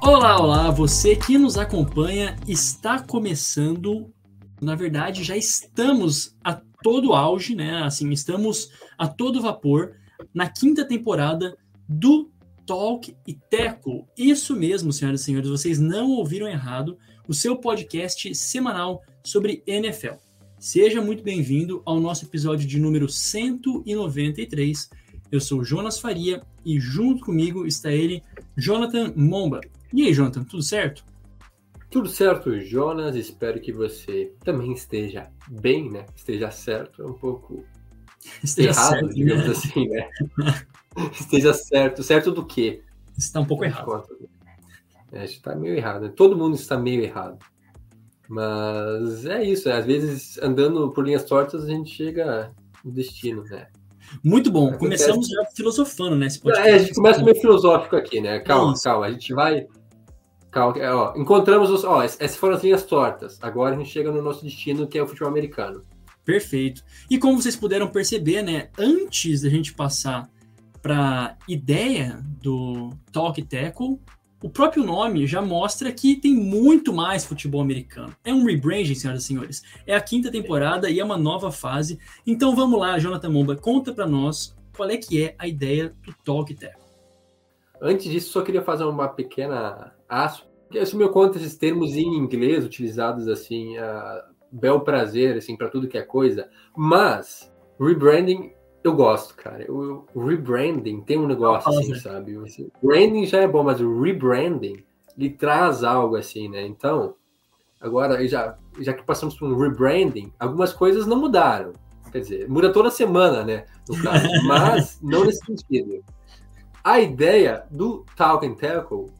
Olá, olá, você que nos acompanha, está começando, na verdade, já estamos a todo auge, né? Assim, estamos a todo vapor na quinta temporada do Talk e Teco. Isso mesmo, senhoras e senhores, vocês não ouviram errado, o seu podcast semanal sobre NFL. Seja muito bem-vindo ao nosso episódio de número 193. Eu sou Jonas Faria e junto comigo está ele, Jonathan Momba. E aí, Jonathan, tudo certo? Tudo certo, Jonas. Espero que você também esteja bem, né? Esteja certo. É um pouco esteja errado, certo, digamos né? assim, né? esteja certo. Certo do quê? Está um pouco errado. É, está meio errado. Né? Todo mundo está meio errado. Mas é isso. Às vezes, andando por linhas tortas, a gente chega no destino, né? Muito bom. Começamos já filosofando, né? É, a gente começa meio filosófico aqui, né? Calma, é calma. A gente vai é, ó, encontramos os. Ó, essas foram as linhas tortas. Agora a gente chega no nosso destino, que é o futebol americano. Perfeito. E como vocês puderam perceber, né? Antes da gente passar para ideia do Talk Tackle, o próprio nome já mostra que tem muito mais futebol americano. É um rebranding, senhoras e senhores. É a quinta temporada e é uma nova fase. Então vamos lá, Jonathan Momba, conta para nós qual é que é a ideia do Talk Tackle. Antes disso, só queria fazer uma pequena aspas. Assumiu conta esses termos em inglês utilizados assim, a bel prazer, assim, para tudo que é coisa. Mas rebranding eu gosto, cara. O, rebranding tem um negócio assim, sabe? branding já é bom, mas o rebranding ele traz algo assim, né? Então, agora já já que passamos por um rebranding, algumas coisas não mudaram. Quer dizer, muda toda semana, né? No caso, mas não nesse sentido. A ideia do Talk and Tackle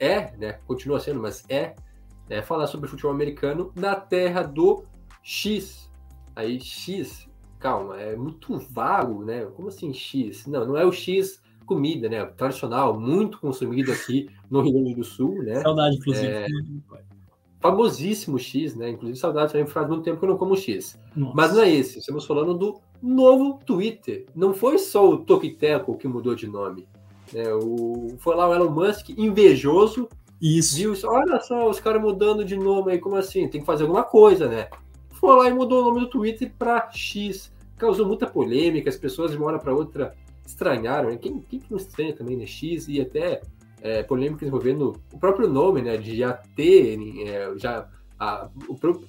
é, né, continua sendo, mas é, é falar sobre futebol americano na terra do X. Aí X, calma, é muito vago, né? Como assim X? Não, não é o X comida, né? Tradicional, muito consumido aqui no Rio Grande do Sul, né? Saudade, inclusive. É, famosíssimo X, né? Inclusive, saudade também faz muito tempo que eu não como X. Nossa. Mas não é esse, estamos falando do novo Twitter. Não foi só o Tokiteco que mudou de nome. É, o, foi lá o Elon Musk, invejoso, isso. viu isso, olha só, os caras mudando de nome aí, como assim? Tem que fazer alguma coisa, né? Foi lá e mudou o nome do Twitter para X. Causou muita polêmica, as pessoas de uma hora para outra estranharam. Né? Quem, quem não estranha também, né? X e até é, polêmicas envolvendo o próprio nome, né? De já ter, é, já a,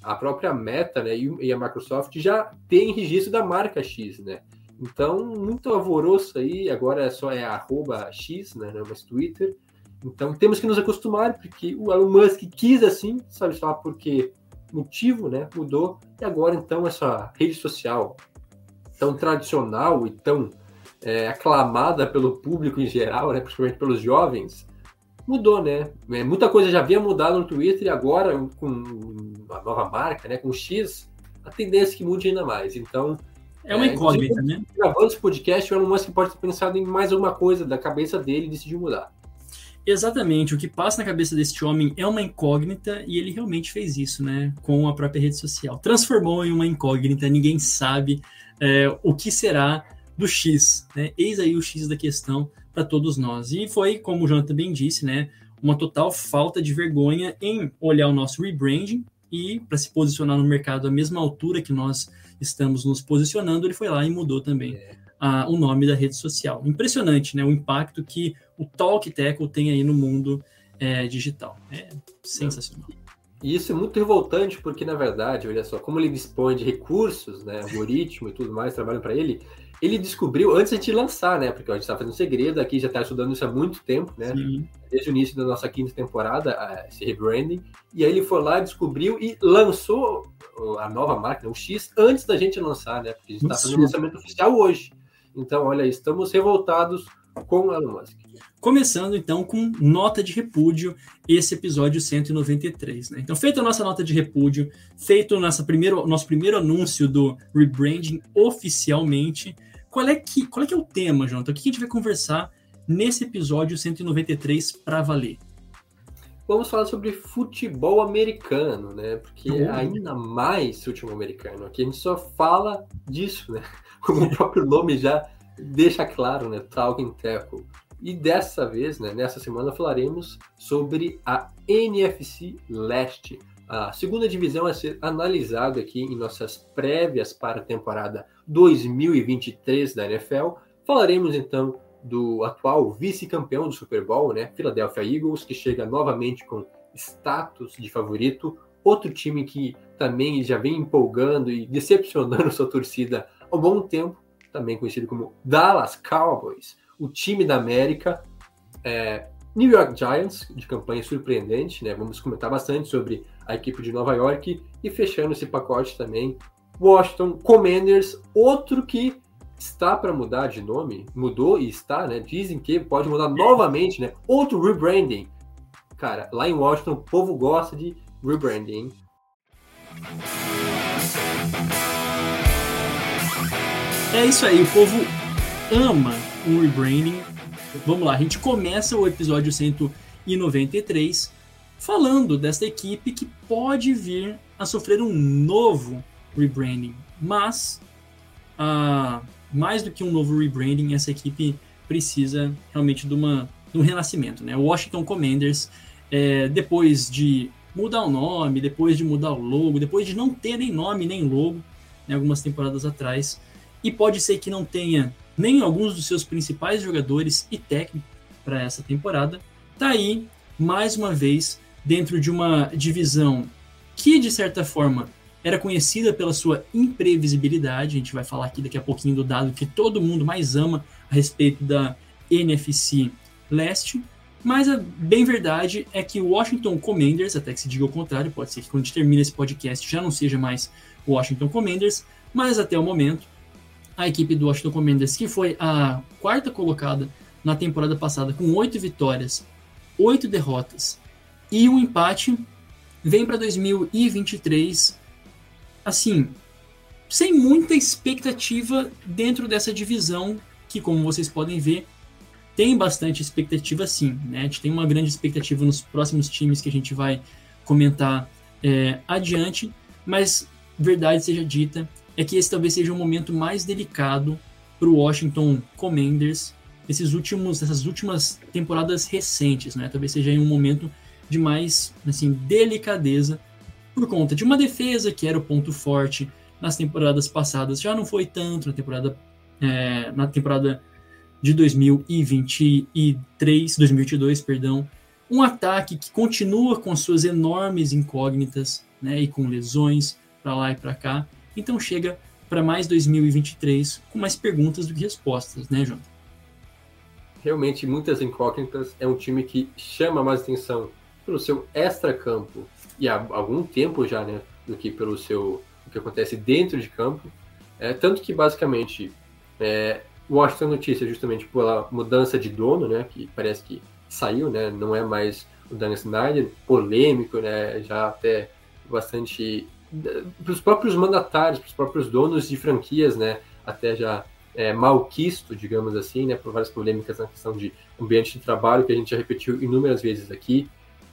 a própria Meta né, e a Microsoft já tem registro da marca X, né? Então, muito alvoroço aí, agora só é arroba X, né, não é mais Twitter. Então, temos que nos acostumar, porque o Elon Musk quis assim, sabe só porque motivo, né, mudou. E agora, então, essa rede social tão tradicional e tão é, aclamada pelo público em geral, né, principalmente pelos jovens, mudou, né? É, muita coisa já havia mudado no Twitter e agora, com a nova marca, né, com X, a tendência é que mude ainda mais. Então, é uma é, incógnita, né? Gravando esse podcast, o Elon Musk pode ter pensado em mais alguma coisa da cabeça dele e decidiu mudar. Exatamente, o que passa na cabeça deste homem é uma incógnita e ele realmente fez isso, né? Com a própria rede social. Transformou em uma incógnita, ninguém sabe é, o que será do X, né? Eis aí o X da questão para todos nós. E foi, como o Jonathan bem disse, né? Uma total falta de vergonha em olhar o nosso rebranding e para se posicionar no mercado à mesma altura que nós estamos nos posicionando, ele foi lá e mudou também é. a, o nome da rede social. Impressionante, né? O impacto que o Talk Tackle tem aí no mundo é, digital. É sensacional. E isso é muito revoltante, porque, na verdade, olha só, como ele dispõe de recursos, né, algoritmo e tudo mais, trabalham para ele, ele descobriu antes de lançar, né? Porque a gente está fazendo segredo aqui, já está estudando isso há muito tempo, né? Sim. Desde o início da nossa quinta temporada, esse rebranding. E aí ele foi lá, descobriu e lançou a nova máquina, o X, antes da gente lançar, né? Porque a gente está fazendo o lançamento oficial hoje. Então, olha, estamos revoltados com Elon Musk. Começando então com nota de repúdio, esse episódio 193. Né? Então, feita a nossa nota de repúdio, feito nosso primeiro, nosso primeiro anúncio do rebranding oficialmente, qual é, que, qual é que é o tema, Jonathan? O que a gente vai conversar nesse episódio 193 para valer? Vamos falar sobre futebol americano, né? Porque uhum. ainda mais futebol americano. Aqui a gente só fala disso, né? Como o próprio nome já deixa claro, né? Talking Tackle. E dessa vez, né, nessa semana, falaremos sobre a NFC Leste, a segunda divisão a ser analisada aqui em nossas prévias para a temporada 2023 da NFL. Falaremos então do atual vice-campeão do Super Bowl, né, Philadelphia Eagles, que chega novamente com status de favorito. Outro time que também já vem empolgando e decepcionando sua torcida há um bom tempo, também conhecido como Dallas Cowboys, o time da América. É, New York Giants, de campanha surpreendente, né? Vamos comentar bastante sobre a equipe de Nova York e fechando esse pacote também, Washington Commanders, outro que está para mudar de nome, mudou e está, né? Dizem que pode mudar novamente, né? Outro rebranding. Cara, lá em Washington o povo gosta de rebranding. É isso aí, o povo ama um rebranding. Vamos lá, a gente começa o episódio 193 falando desta equipe que pode vir a sofrer um novo rebranding, mas ah, mais do que um novo rebranding, essa equipe precisa realmente de, uma, de um renascimento. Né? O Washington Commanders, é, depois de mudar o nome, depois de mudar o logo, depois de não ter nem nome nem logo, né, algumas temporadas atrás, e pode ser que não tenha nem alguns dos seus principais jogadores e técnicos para essa temporada. Tá aí, mais uma vez, dentro de uma divisão que, de certa forma, era conhecida pela sua imprevisibilidade. A gente vai falar aqui daqui a pouquinho do dado que todo mundo mais ama a respeito da NFC Leste. Mas a bem verdade é que o Washington Commanders, até que se diga o contrário, pode ser que quando a gente termine esse podcast já não seja mais o Washington Commanders, mas até o momento a equipe do Washington Commanders, que foi a quarta colocada na temporada passada, com oito vitórias, oito derrotas e um empate, vem para 2023 assim, sem muita expectativa dentro dessa divisão, que como vocês podem ver, tem bastante expectativa sim, né? A gente tem uma grande expectativa nos próximos times que a gente vai comentar é, adiante, mas verdade seja dita, é que esse talvez seja o momento mais delicado para o Washington Commanders esses últimos, essas últimas temporadas recentes, né? Talvez seja um momento de mais assim delicadeza por conta de uma defesa que era o ponto forte nas temporadas passadas, já não foi tanto na temporada é, na temporada de 2023, 2022, perdão, um ataque que continua com suas enormes incógnitas, né, e com lesões para lá e para cá. Então chega para mais 2023 com mais perguntas do que respostas, né, João? Realmente, muitas incógnitas. É um time que chama mais atenção pelo seu extra-campo e há algum tempo já, né, do que pelo seu o que acontece dentro de campo. É, tanto que, basicamente, é, Washington notícia justamente pela mudança de dono, né, que parece que saiu, né, não é mais o Dan Snyder, polêmico, né, já até bastante para os próprios mandatários, para os próprios donos de franquias, né, até já é, malquisto, digamos assim, né, por várias polêmicas na questão de ambiente de trabalho, que a gente já repetiu inúmeras vezes aqui,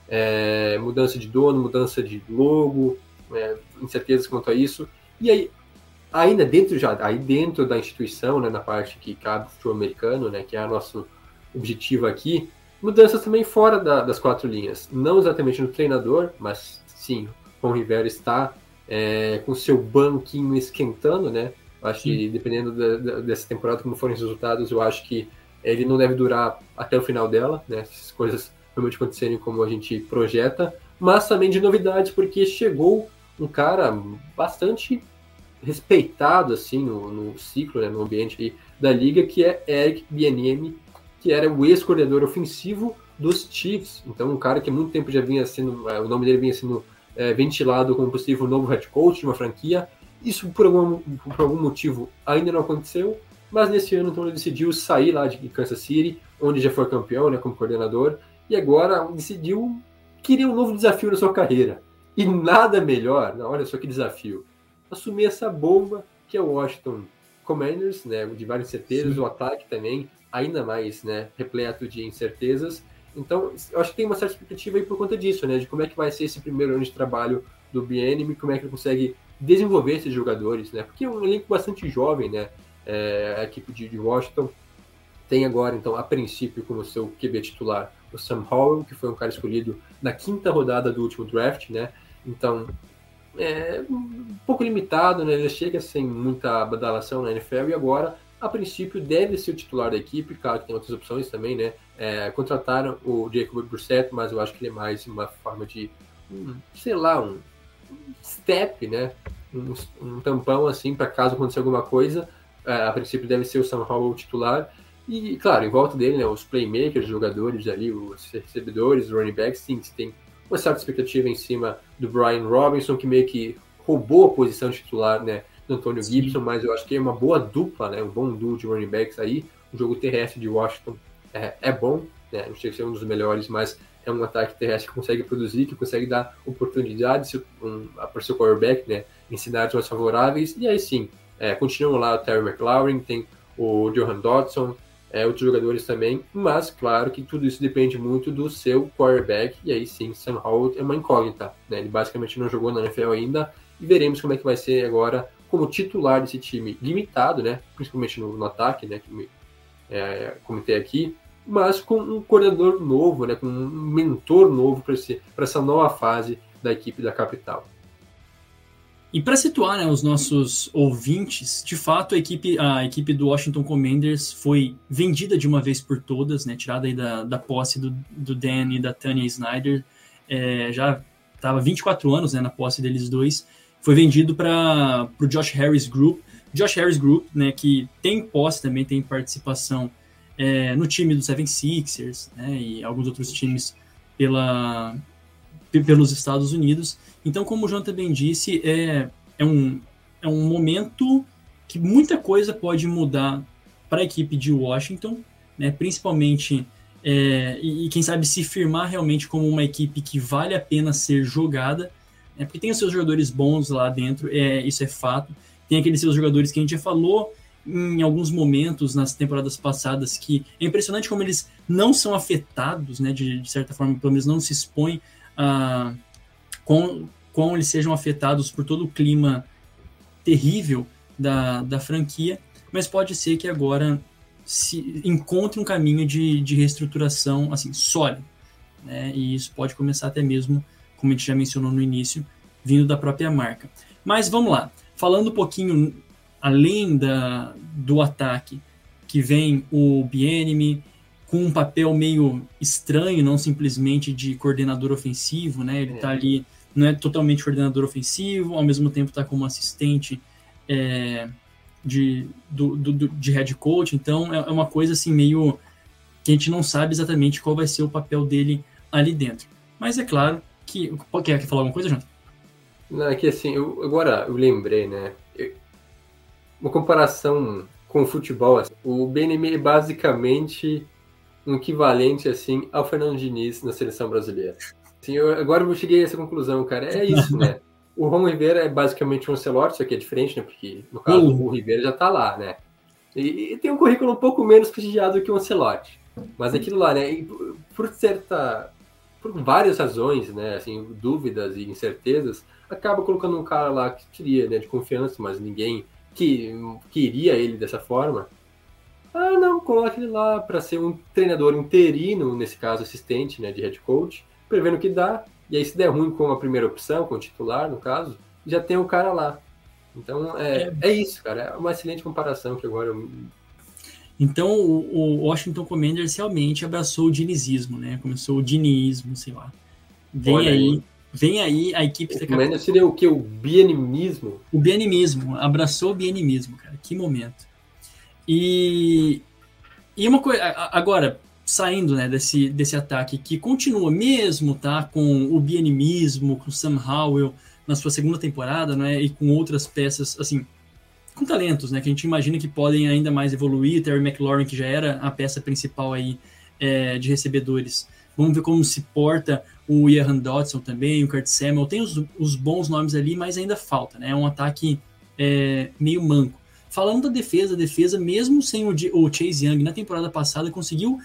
é, mudança de dono, mudança de logo, é, incertezas quanto a isso, e aí, ainda dentro já, aí dentro da instituição, né, na parte que cabe o futebol americano, né, que é o nosso objetivo aqui, mudanças também fora da, das quatro linhas, não exatamente no treinador, mas sim, o Rivera está é, com seu banquinho esquentando, né? Acho que dependendo da, da, dessa temporada, como forem os resultados, eu acho que ele não deve durar até o final dela, né? Se as coisas realmente acontecerem como a gente projeta, mas também de novidades, porque chegou um cara bastante respeitado assim no, no ciclo, né, no ambiente da liga, que é Eric Bieniemy, que era o ex-coordenador ofensivo dos Chiefs. Então, um cara que há muito tempo já vinha sendo, é, o nome dele vinha sendo é, ventilado como possível novo head coach de uma franquia. Isso, por algum, por algum motivo, ainda não aconteceu. mas nesse ano então ele decidiu sair lá de Kansas City, onde já foi campeão, né, como coordenador, e agora decidiu querer um novo desafio na sua carreira. E nada melhor, olha só que desafio, assumir essa bomba que é o Washington Commanders, né, de várias incertezas, Sim. o ataque também ainda mais, né, repleto de incertezas. Então, eu acho que tem uma certa expectativa aí por conta disso, né, de como é que vai ser esse primeiro ano de trabalho do BNM, como é que ele consegue desenvolver esses jogadores, né, porque é um elenco bastante jovem, né, é, a equipe de, de Washington tem agora, então, a princípio, como seu QB titular, o Sam Howell, que foi um cara escolhido na quinta rodada do último draft, né? Então, é um pouco limitado, né? Ele chega sem muita badalação na NFL e agora, a princípio, deve ser o titular da equipe. Claro que tem outras opções também, né? É, contrataram o Jacob Brissett, mas eu acho que ele é mais uma forma de, um, sei lá, um step, né? Um, um tampão assim para caso aconteça alguma coisa. É, a princípio deve ser o Sam Howell titular. E, claro, em volta dele, né, os playmakers, os jogadores ali, os recebedores, os running backs, sim, tem uma certa expectativa em cima do Brian Robinson, que meio que roubou a posição titular, né, do Antônio. Gibson, mas eu acho que é uma boa dupla, né, um bom duo de running backs aí. O jogo terrestre de Washington é, é bom, né, não sei se é um dos melhores, mas é um ataque terrestre que consegue produzir, que consegue dar oportunidades um, para o seu quarterback, né, em cenários mais favoráveis. E aí sim, é, continuam lá o Terry McLaurin, tem o Johan Dodson, é, outros jogadores também, mas claro que tudo isso depende muito do seu quarterback, e aí sim, Sam Howell é uma incógnita, né? ele basicamente não jogou na NFL ainda, e veremos como é que vai ser agora como titular desse time limitado, né? principalmente no, no ataque, né? que é, comentei aqui, mas com um coordenador novo, né? com um mentor novo para essa nova fase da equipe da capital. E para situar né, os nossos ouvintes, de fato a equipe, a equipe do Washington Commanders foi vendida de uma vez por todas, né, tirada da, da posse do, do Dan e da Tanya Snyder. É, já estava 24 anos né, na posse deles dois. Foi vendido para o Josh Harris Group. Josh Harris Group, né, que tem posse também, tem participação é, no time do Seven Sixers né, e alguns outros times pela, pelos Estados Unidos. Então, como o João também disse, é, é, um, é um momento que muita coisa pode mudar para a equipe de Washington, né, principalmente, é, e, e, quem sabe se firmar realmente como uma equipe que vale a pena ser jogada, né, porque tem os seus jogadores bons lá dentro, é, isso é fato, tem aqueles seus jogadores que a gente já falou em alguns momentos nas temporadas passadas que é impressionante como eles não são afetados, né, de, de certa forma, pelo menos não se expõem a com, com eles sejam afetados por todo o clima terrível da, da franquia, mas pode ser que agora se encontre um caminho de, de reestruturação assim sólido, né? E isso pode começar até mesmo, como a gente já mencionou no início, vindo da própria marca. Mas vamos lá, falando um pouquinho além da, do ataque, que vem o Bienemy, com um papel meio estranho, não simplesmente de coordenador ofensivo, né? Ele está é. ali, não é totalmente coordenador ofensivo, ao mesmo tempo está como assistente é, de, do, do, de head coach, então é, é uma coisa assim meio que a gente não sabe exatamente qual vai ser o papel dele ali dentro. Mas é claro que. Quer falar alguma coisa, Jonathan? Não, é que assim, eu, agora eu lembrei, né? Uma comparação com o futebol. Assim, o BNM é basicamente um equivalente assim ao Fernando Diniz na seleção brasileira. Assim, eu, agora eu cheguei a essa conclusão, cara. É isso, né? O Ron Rivera é basicamente um Ancelotti, só que é diferente, né? Porque no caso uhum. o Rivera já tá lá, né? E, e, tem um currículo um pouco menos prestigiado que o Ancelotti. Mas aquilo lá, né? E por certa. Por várias razões, né? Assim, dúvidas e incertezas, acaba colocando um cara lá que queria, né? De confiança, mas ninguém que queria ele dessa forma. Ah, não, coloque ele lá para ser um treinador interino, nesse caso assistente, né, de head coach, prevendo que dá. E aí, se der ruim com a primeira opção, com o titular, no caso, já tem o cara lá. Então, é, é. é isso, cara. É uma excelente comparação que agora eu... Então, o, o Washington Commanders realmente abraçou o dinizismo, né? Começou o dinismo, sei lá. Vem Olha aí, aí, vem aí a equipe... O Commanders seria o que? O bienimismo? O bienimismo. Abraçou o bienimismo, cara. Que momento. E, e uma coisa, agora, saindo né, desse, desse ataque que continua mesmo, tá? Com o bienimismo, com o Sam Howell na sua segunda temporada, né? E com outras peças, assim, com talentos, né? Que a gente imagina que podem ainda mais evoluir. Terry McLaurin, que já era a peça principal aí é, de recebedores. Vamos ver como se porta o Ian Dodson também, o Kurt Samuel. Tem os, os, bons nomes ali, mas ainda falta, né? É um ataque é, meio manco. Falando da defesa, a defesa, mesmo sem o, o Chase Young na temporada passada, conseguiu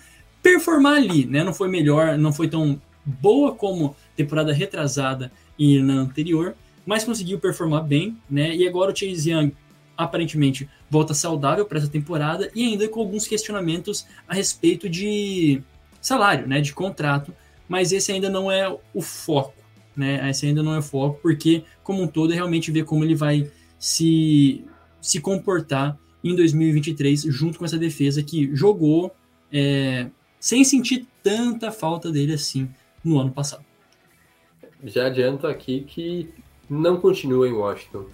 performar ali, né? Não foi melhor, não foi tão boa como temporada retrasada e na anterior, mas conseguiu performar bem, né? E agora o Chase Young aparentemente volta saudável para essa temporada e ainda com alguns questionamentos a respeito de salário, né, de contrato, mas esse ainda não é o foco, né? Esse ainda não é o foco, porque como um todo é realmente ver como ele vai se se comportar em 2023 junto com essa defesa que jogou é, sem sentir tanta falta dele assim no ano passado. Já adianto aqui que não continua em Washington.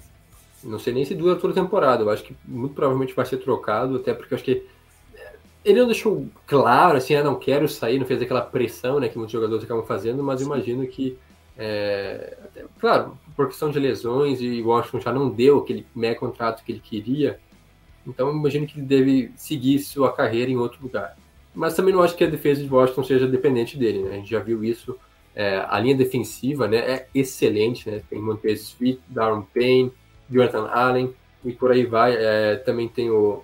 Não sei nem se dura toda a temporada. Eu acho que muito provavelmente vai ser trocado, até porque eu acho que é, ele não deixou claro, assim, ah, não quero sair, não fez aquela pressão né, que muitos jogadores acabam fazendo, mas imagino que, é, até, claro, por questão de lesões e Washington já não deu aquele mega contrato que ele queria, então imagino que ele deve seguir sua carreira em outro lugar. Mas também não acho que a defesa de Washington seja dependente dele, né? A gente já viu isso. É, a linha defensiva né, é excelente, né? Tem Montez Sweet, Darren Payne, Jonathan Allen e por aí vai. É, também tem o,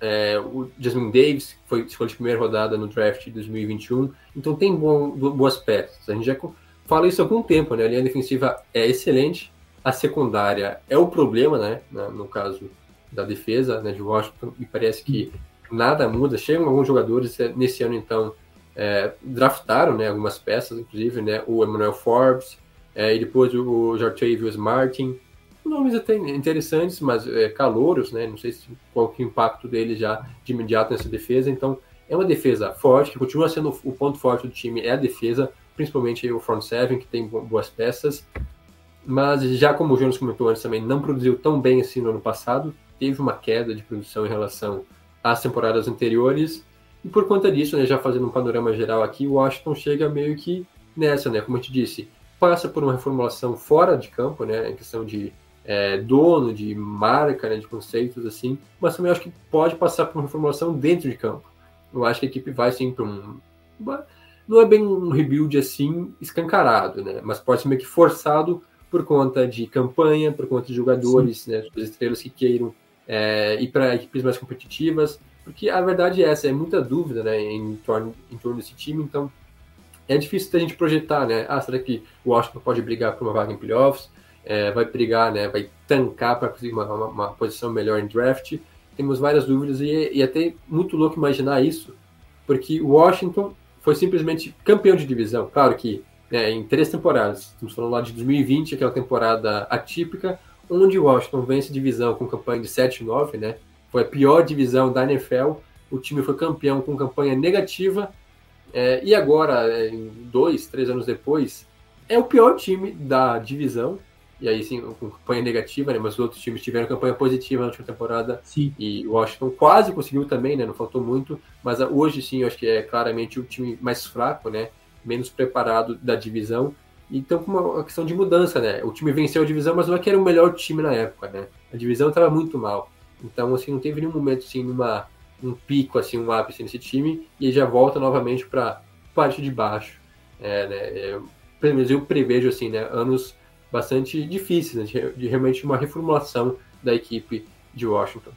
é, o Jasmine Davis, que foi escolha de primeira rodada no draft de 2021. Então tem bom, boas peças. A gente já fala isso há algum tempo, né? A linha defensiva é excelente, a secundária é o problema, né? No caso da defesa né, de Washington, e parece que nada muda. Chegam alguns jogadores é, nesse ano, então, é, draftaram né, algumas peças, inclusive né, o Emmanuel Forbes, é, e depois o Jartavius Martin, nomes até interessantes, mas é, calouros, né? Não sei se, qual que é o impacto dele já de imediato nessa defesa. Então, é uma defesa forte, que continua sendo o ponto forte do time, é a defesa, principalmente o front seven, que tem boas peças. Mas, já como o Jonas comentou antes também, não produziu tão bem assim no ano passado. Teve uma queda de produção em relação às temporadas anteriores. E por conta disso, né, já fazendo um panorama geral aqui, o Washington chega meio que nessa, né? Como eu te disse, passa por uma reformulação fora de campo, né? Em questão de é, dono, de marca, né, de conceitos assim, mas também acho que pode passar por uma reformulação dentro de campo. Eu acho que a equipe vai sim para um. Não é bem um rebuild assim escancarado, né? Mas pode ser meio que forçado por conta de campanha, por conta de jogadores, sim. né? As estrelas que queiram é, ir para equipes mais competitivas, porque a verdade é essa, é muita dúvida, né? Em torno, em torno desse time, então é difícil da gente projetar, né? Ah, será que o Washington pode brigar por uma vaga em playoffs? é, vai brigar, né, vai tancar para conseguir uma, uma, uma, posição melhor em draft. Temos várias dúvidas e, e até muito louco imaginar isso, porque o Washington foi simplesmente campeão de divisão. Claro que né, em três temporadas, estamos falando lá de 2020, aquela temporada atípica, onde o Washington vence divisão com campanha de 7-9, né? Foi a pior divisão da NFL. O time foi campeão com campanha negativa. É, e agora, é, dois, três anos depois, é o pior time da divisão e aí sim, com campanha negativa, né? Mas os outros times tiveram campanha positiva na última temporada. Sim. E o Washington quase conseguiu também, né? Não faltou muito. Mas hoje sim, eu acho que é claramente o time mais fraco, né? Menos preparado da divisão. Então, com uma questão de mudança, né? O time venceu a divisão, mas não é que era o melhor time na época, né? A divisão estava muito mal. Então, assim, não teve nenhum momento, assim, numa, um pico, assim, um ápice nesse time. E já volta novamente para parte de baixo. É, né? É, pelo menos eu prevejo, assim, né? Anos bastante difíceis, né, de, realmente uma reformulação da equipe de Washington.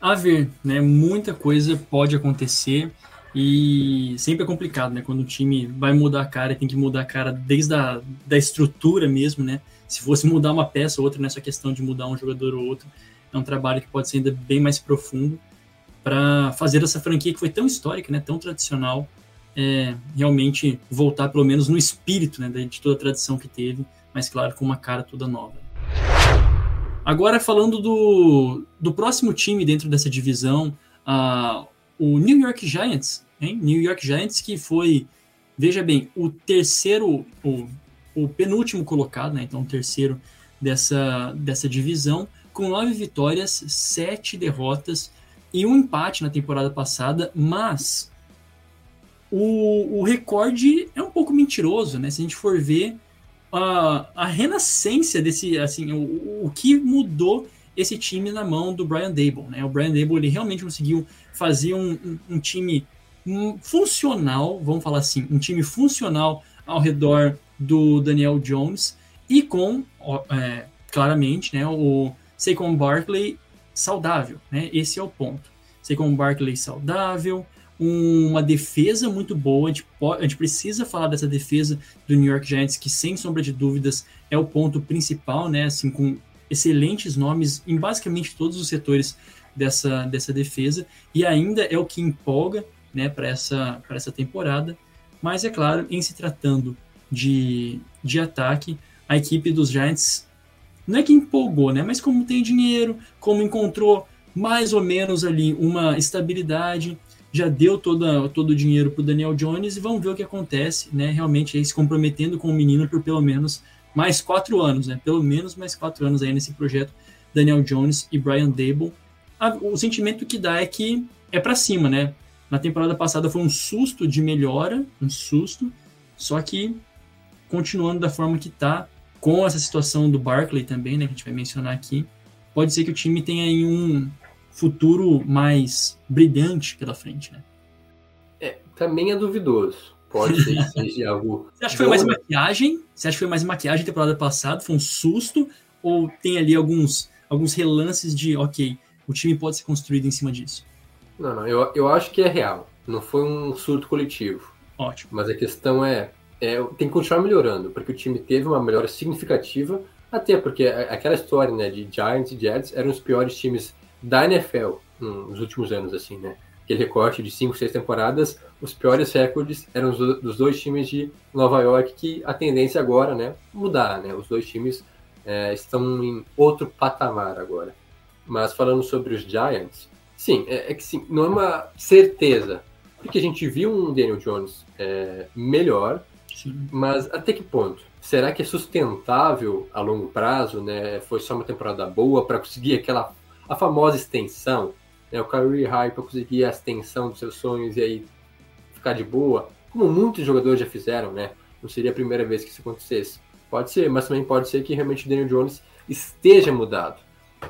A ver, né? Muita coisa pode acontecer e sempre é complicado, né? Quando o time vai mudar a cara, tem que mudar a cara desde a da estrutura mesmo, né? Se fosse mudar uma peça ou outra, nessa questão de mudar um jogador ou outro, é um trabalho que pode ser ainda bem mais profundo para fazer essa franquia que foi tão histórica, né? Tão tradicional, é, realmente voltar pelo menos no espírito, né? De toda a tradição que teve mas claro, com uma cara toda nova. Agora falando do, do próximo time dentro dessa divisão, uh, o New York Giants, hein? New York Giants que foi, veja bem, o terceiro, o, o penúltimo colocado, né? Então o terceiro dessa, dessa divisão, com nove vitórias, sete derrotas e um empate na temporada passada, mas o, o recorde é um pouco mentiroso, né? Se a gente for ver a, a renascença desse, assim, o, o que mudou esse time na mão do Brian Dable. Né? O Brian Dable ele realmente conseguiu fazer um, um, um time funcional, vamos falar assim, um time funcional ao redor do Daniel Jones e com, é, claramente, né, o Saquon Barkley saudável. Né? Esse é o ponto. Saquon Barkley saudável, uma defesa muito boa. A gente, pode, a gente, precisa falar dessa defesa do New York Giants, que sem sombra de dúvidas é o ponto principal, né? Assim, com excelentes nomes em basicamente todos os setores dessa, dessa defesa, e ainda é o que empolga né, para essa, essa temporada. Mas é claro, em se tratando de, de ataque, a equipe dos Giants não é que empolgou, né? Mas como tem dinheiro, como encontrou mais ou menos ali uma estabilidade, já deu toda, todo o dinheiro para o Daniel Jones e vamos ver o que acontece, né? Realmente se comprometendo com o menino por pelo menos mais quatro anos, né? Pelo menos mais quatro anos aí nesse projeto Daniel Jones e Brian Dable. o sentimento que dá é que é para cima, né? Na temporada passada foi um susto de melhora, um susto, só que continuando da forma que tá, com essa situação do Barkley também, né, que a gente vai mencionar aqui, pode ser que o time tenha aí um futuro mais brilhante pela frente, né? É, também é duvidoso. Pode ser que seja algo. Você acha que foi mais maquiagem? Você acha que foi mais maquiagem temporada passada? Foi um susto? Ou tem ali alguns, alguns relances de, ok, o time pode ser construído em cima disso? Não, não, eu, eu acho que é real. Não foi um surto coletivo. Ótimo. Mas a questão é, é, tem que continuar melhorando, porque o time teve uma melhora significativa, até porque aquela história né, de Giants e Jets eram os piores times da NFL nos últimos anos, assim, né? Aquele recorte de 5, 6 temporadas, os piores recordes eram os, dos dois times de Nova York, que a tendência agora, né, mudar, né? Os dois times é, estão em outro patamar agora. Mas falando sobre os Giants, sim, é, é que sim, não é uma certeza, porque a gente viu um Daniel Jones é, melhor, mas até que ponto? Será que é sustentável a longo prazo? Né? Foi só uma temporada boa para conseguir aquela a famosa extensão? Né? O career high para conseguir a extensão dos seus sonhos e aí ficar de boa? Como muitos jogadores já fizeram, né? Não seria a primeira vez que isso acontecesse. Pode ser, mas também pode ser que realmente o Daniel Jones esteja mudado.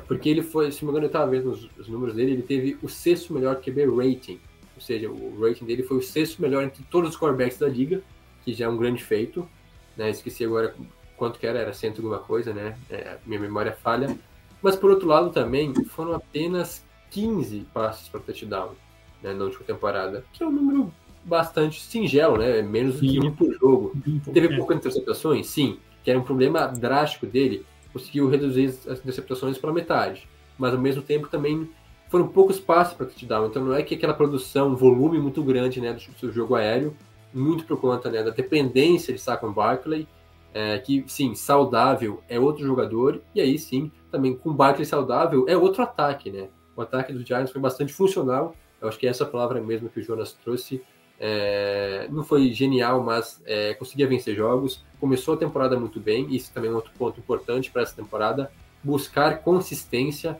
Porque ele foi, se não me engano, eu estava vendo os, os, números dele, ele teve o sexto melhor QB rating. Ou seja, o rating dele foi o sexto melhor entre todos os quarterbacks da liga que já é um grande feito. Né? Esqueci agora quanto que era, era cento alguma coisa, né? É, minha memória falha. Mas por outro lado também foram apenas 15 passes para touchdown né, na última temporada, que é um número bastante singelo, né? Menos do que um por jogo. Teve poucas interceptações, sim, que era um problema drástico dele. Conseguiu reduzir as interceptações para metade, mas ao mesmo tempo também foram poucos passes para touchdown. Então não é que aquela produção, um volume muito grande, né, do seu jogo aéreo muito por conta né, da dependência de Saquon Barkley, é, que sim, saudável é outro jogador, e aí sim, também com Barkley saudável é outro ataque, né? O ataque dos Giants foi bastante funcional, eu acho que essa palavra mesmo que o Jonas trouxe, é, não foi genial, mas é, conseguia vencer jogos, começou a temporada muito bem, isso também é outro ponto importante para essa temporada, buscar consistência,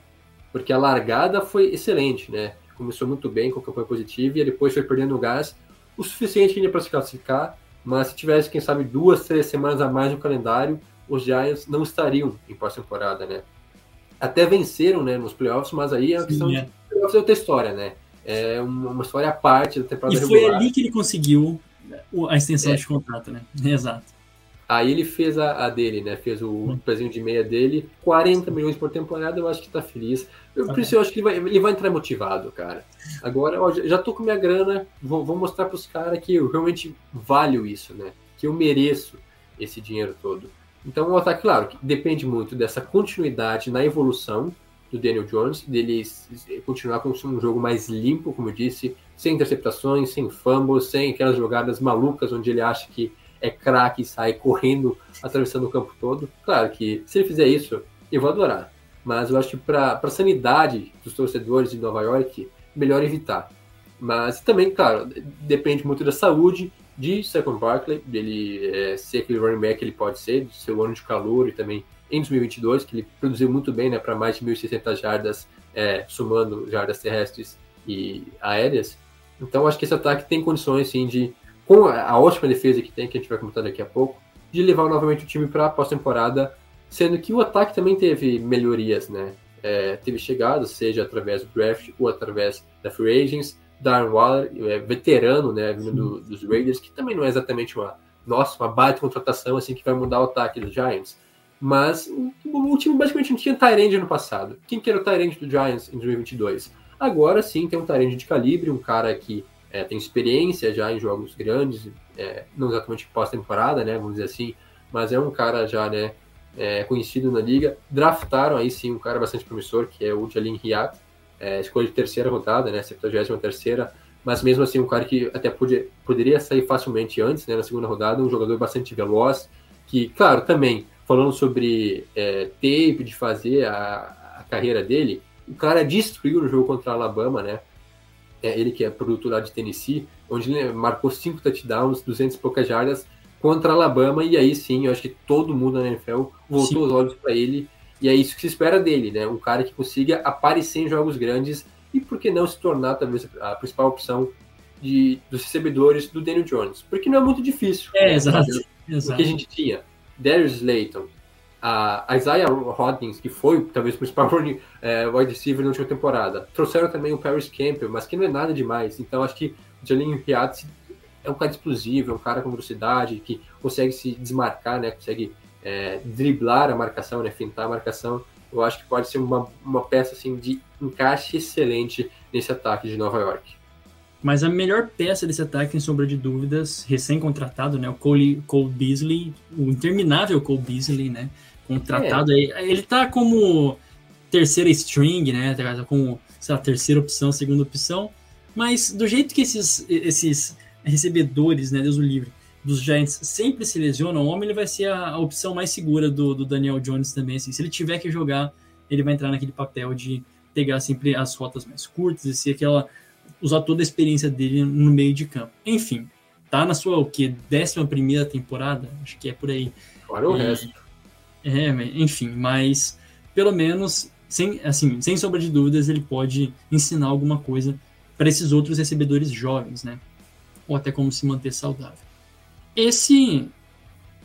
porque a largada foi excelente, né? Começou muito bem com campanha positiva e depois foi perdendo gás, o suficiente ainda para se classificar, mas se tivesse, quem sabe, duas, três semanas a mais no calendário, os Giants não estariam em pós-temporada, né? Até venceram, né, nos playoffs, mas aí questão Sim, é. de playoffs é outra história, né? É uma, história à parte da temporada e regular. Foi ali que ele conseguiu a extensão é. de contrato, né? Exato. Aí ele fez a, a dele, né? Fez o hum. pezinho de meia dele, 40 milhões por temporada, eu acho que tá feliz. Eu, por isso eu acho que ele vai, ele vai entrar motivado, cara. Agora, ó, já tô com minha grana, vou, vou mostrar pros caras que eu realmente valho isso, né? Que eu mereço esse dinheiro todo. Então, o ataque, claro, que depende muito dessa continuidade na evolução do Daniel Jones, dele continuar com um jogo mais limpo, como eu disse, sem interceptações, sem fumbles, sem aquelas jogadas malucas onde ele acha que é craque e sai correndo, atravessando o campo todo. Claro que se ele fizer isso, eu vou adorar. Mas eu acho que para a sanidade dos torcedores de Nova York, melhor evitar. Mas também, claro, depende muito da saúde de Saquon Barkley, dele é, ser aquele running back ele pode ser, do seu ano de calor e também em 2022, que ele produziu muito bem, né, para mais de 1.600 jardas, é, somando jardas terrestres e aéreas. Então, acho que esse ataque tem condições, sim, de com a ótima defesa que tem, que a gente vai comentar daqui a pouco, de levar novamente o time para a pós-temporada, sendo que o ataque também teve melhorias, né? é, teve chegado, seja através do draft ou através da free agents. Darren Waller, é, veterano, né, vindo do, dos Raiders, que também não é exatamente uma, nossa, uma baita contratação assim que vai mudar o ataque dos Giants. Mas o, o time basicamente não tinha Tyrande no passado. Quem que era o Tyrande do Giants em 2022? Agora sim tem um Tyrande de calibre, um cara que é, tem experiência já em jogos grandes, é, não exatamente pós-temporada, né, vamos dizer assim, mas é um cara já, né, é, conhecido na liga. Draftaram aí sim um cara bastante promissor, que é o Jalin Hiat, é, escolha de terceira rodada, né, 73 terceira, mas mesmo assim um cara que até podia, poderia sair facilmente antes, né, na segunda rodada, um jogador bastante veloz, que, claro, também, falando sobre é, tape, de fazer a, a carreira dele, o cara destruiu no jogo contra a Alabama, né, é, ele que é produtor lá de Tennessee, onde ele marcou cinco touchdowns, 200 e poucas jardas contra a Alabama, e aí sim, eu acho que todo mundo na NFL voltou sim. os olhos para ele, e é isso que se espera dele, né? Um cara que consiga aparecer em jogos grandes e por que não se tornar talvez a principal opção de, dos recebedores do Daniel Jones? Porque não é muito difícil. É, né? exato. O que a gente tinha, Darius Slayton, a Isaiah Hodgins, que foi talvez o principal é, wide receiver na última temporada. Trouxeram também o Paris Campbell, mas que não é nada demais. Então acho que o Jalen Piazzi é um cara explosivo, é um cara com velocidade, que consegue se desmarcar, né? Consegue é, driblar a marcação, né? Fintar a marcação. Eu acho que pode ser uma, uma peça assim de encaixe excelente nesse ataque de Nova York. Mas a melhor peça desse ataque, sem sombra de dúvidas, recém-contratado, né? O Cole, Cole Beasley, o interminável Cole Beasley, né? Contratado é. aí. Ele tá como terceira string, né? Tá como, sei lá, terceira opção, segunda opção. Mas do jeito que esses, esses recebedores, né? Deus o livre, dos Giants sempre se lesionam, o homem ele vai ser a, a opção mais segura do, do, Daniel Jones também. Assim. Se ele tiver que jogar, ele vai entrar naquele papel de pegar sempre as rotas mais curtas e ser aquela. usar toda a experiência dele no meio de campo. Enfim, tá na sua o quê? Décima primeira temporada? Acho que é por aí. Fora o resto. É, enfim, mas pelo menos, sem, assim, sem sombra de dúvidas, ele pode ensinar alguma coisa para esses outros recebedores jovens, né? Ou até como se manter saudável. Esse,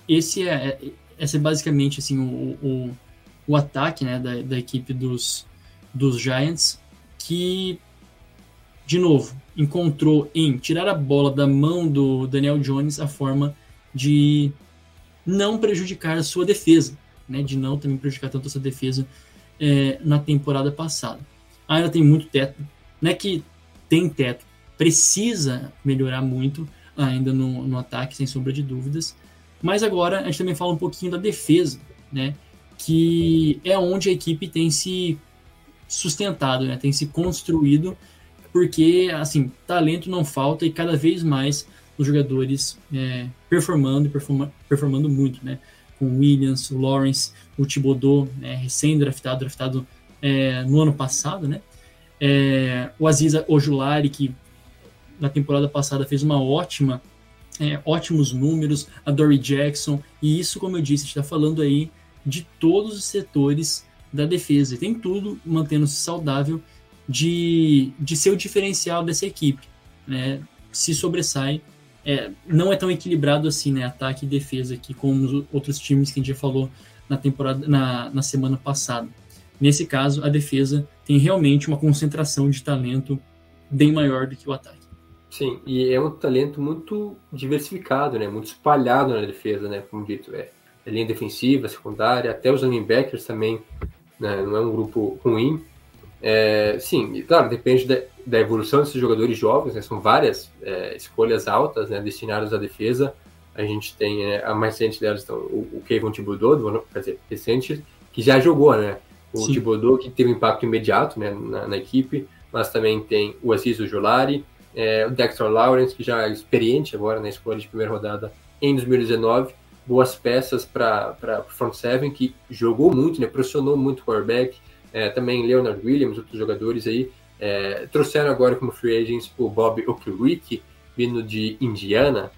esse é, é, esse é basicamente assim, o, o, o ataque né, da, da equipe dos, dos Giants, que, de novo, encontrou em tirar a bola da mão do Daniel Jones a forma de não prejudicar a sua defesa, né, de não também prejudicar tanto a sua defesa é, na temporada passada. Ainda tem muito teto, né, que tem teto, precisa melhorar muito, ainda no, no ataque, sem sombra de dúvidas. Mas agora a gente também fala um pouquinho da defesa, né? Que é onde a equipe tem se sustentado, né? Tem se construído, porque, assim, talento não falta e cada vez mais os jogadores é, performando e performa, performando muito, né? Com o Williams, o Lawrence, o Thibodeau, né? recém-draftado, draftado é, no ano passado, né? É, o Aziza Ojulari, que na temporada passada fez uma ótima, é, ótimos números, a Dory Jackson, e isso, como eu disse, está falando aí de todos os setores da defesa. E tem tudo mantendo-se saudável de, de ser o diferencial dessa equipe. Né? Se sobressai. É, não é tão equilibrado assim, né? Ataque e defesa aqui, como os outros times que a gente já falou na temporada, na, na semana passada. Nesse caso, a defesa tem realmente uma concentração de talento bem maior do que o ataque. Sim, e é um talento muito diversificado, né? Muito espalhado na defesa, né? Como dito, é, é linha defensiva, secundária, até os linebackers também, né? não é um grupo ruim. É, sim, claro, depende da, da, evolução desses jogadores jovens, né? São várias é, escolhas altas, né? Destinadas à defesa. A gente tem é, a mais recente delas, então, o, o Kevin Thibodeau, quer dizer, recente, que já jogou, né? O Sim. Thibodeau, que teve um impacto imediato né, na, na equipe, mas também tem o Aziz Jolari, é, o Dexter Lawrence, que já é experiente agora na escolha de primeira rodada em 2019. Boas peças para o front seven, que jogou muito, né, pressionou muito o quarterback. É, também Leonard Williams, outros jogadores aí. É, trouxeram agora como free agents o Bob Okereke, vindo de Indiana.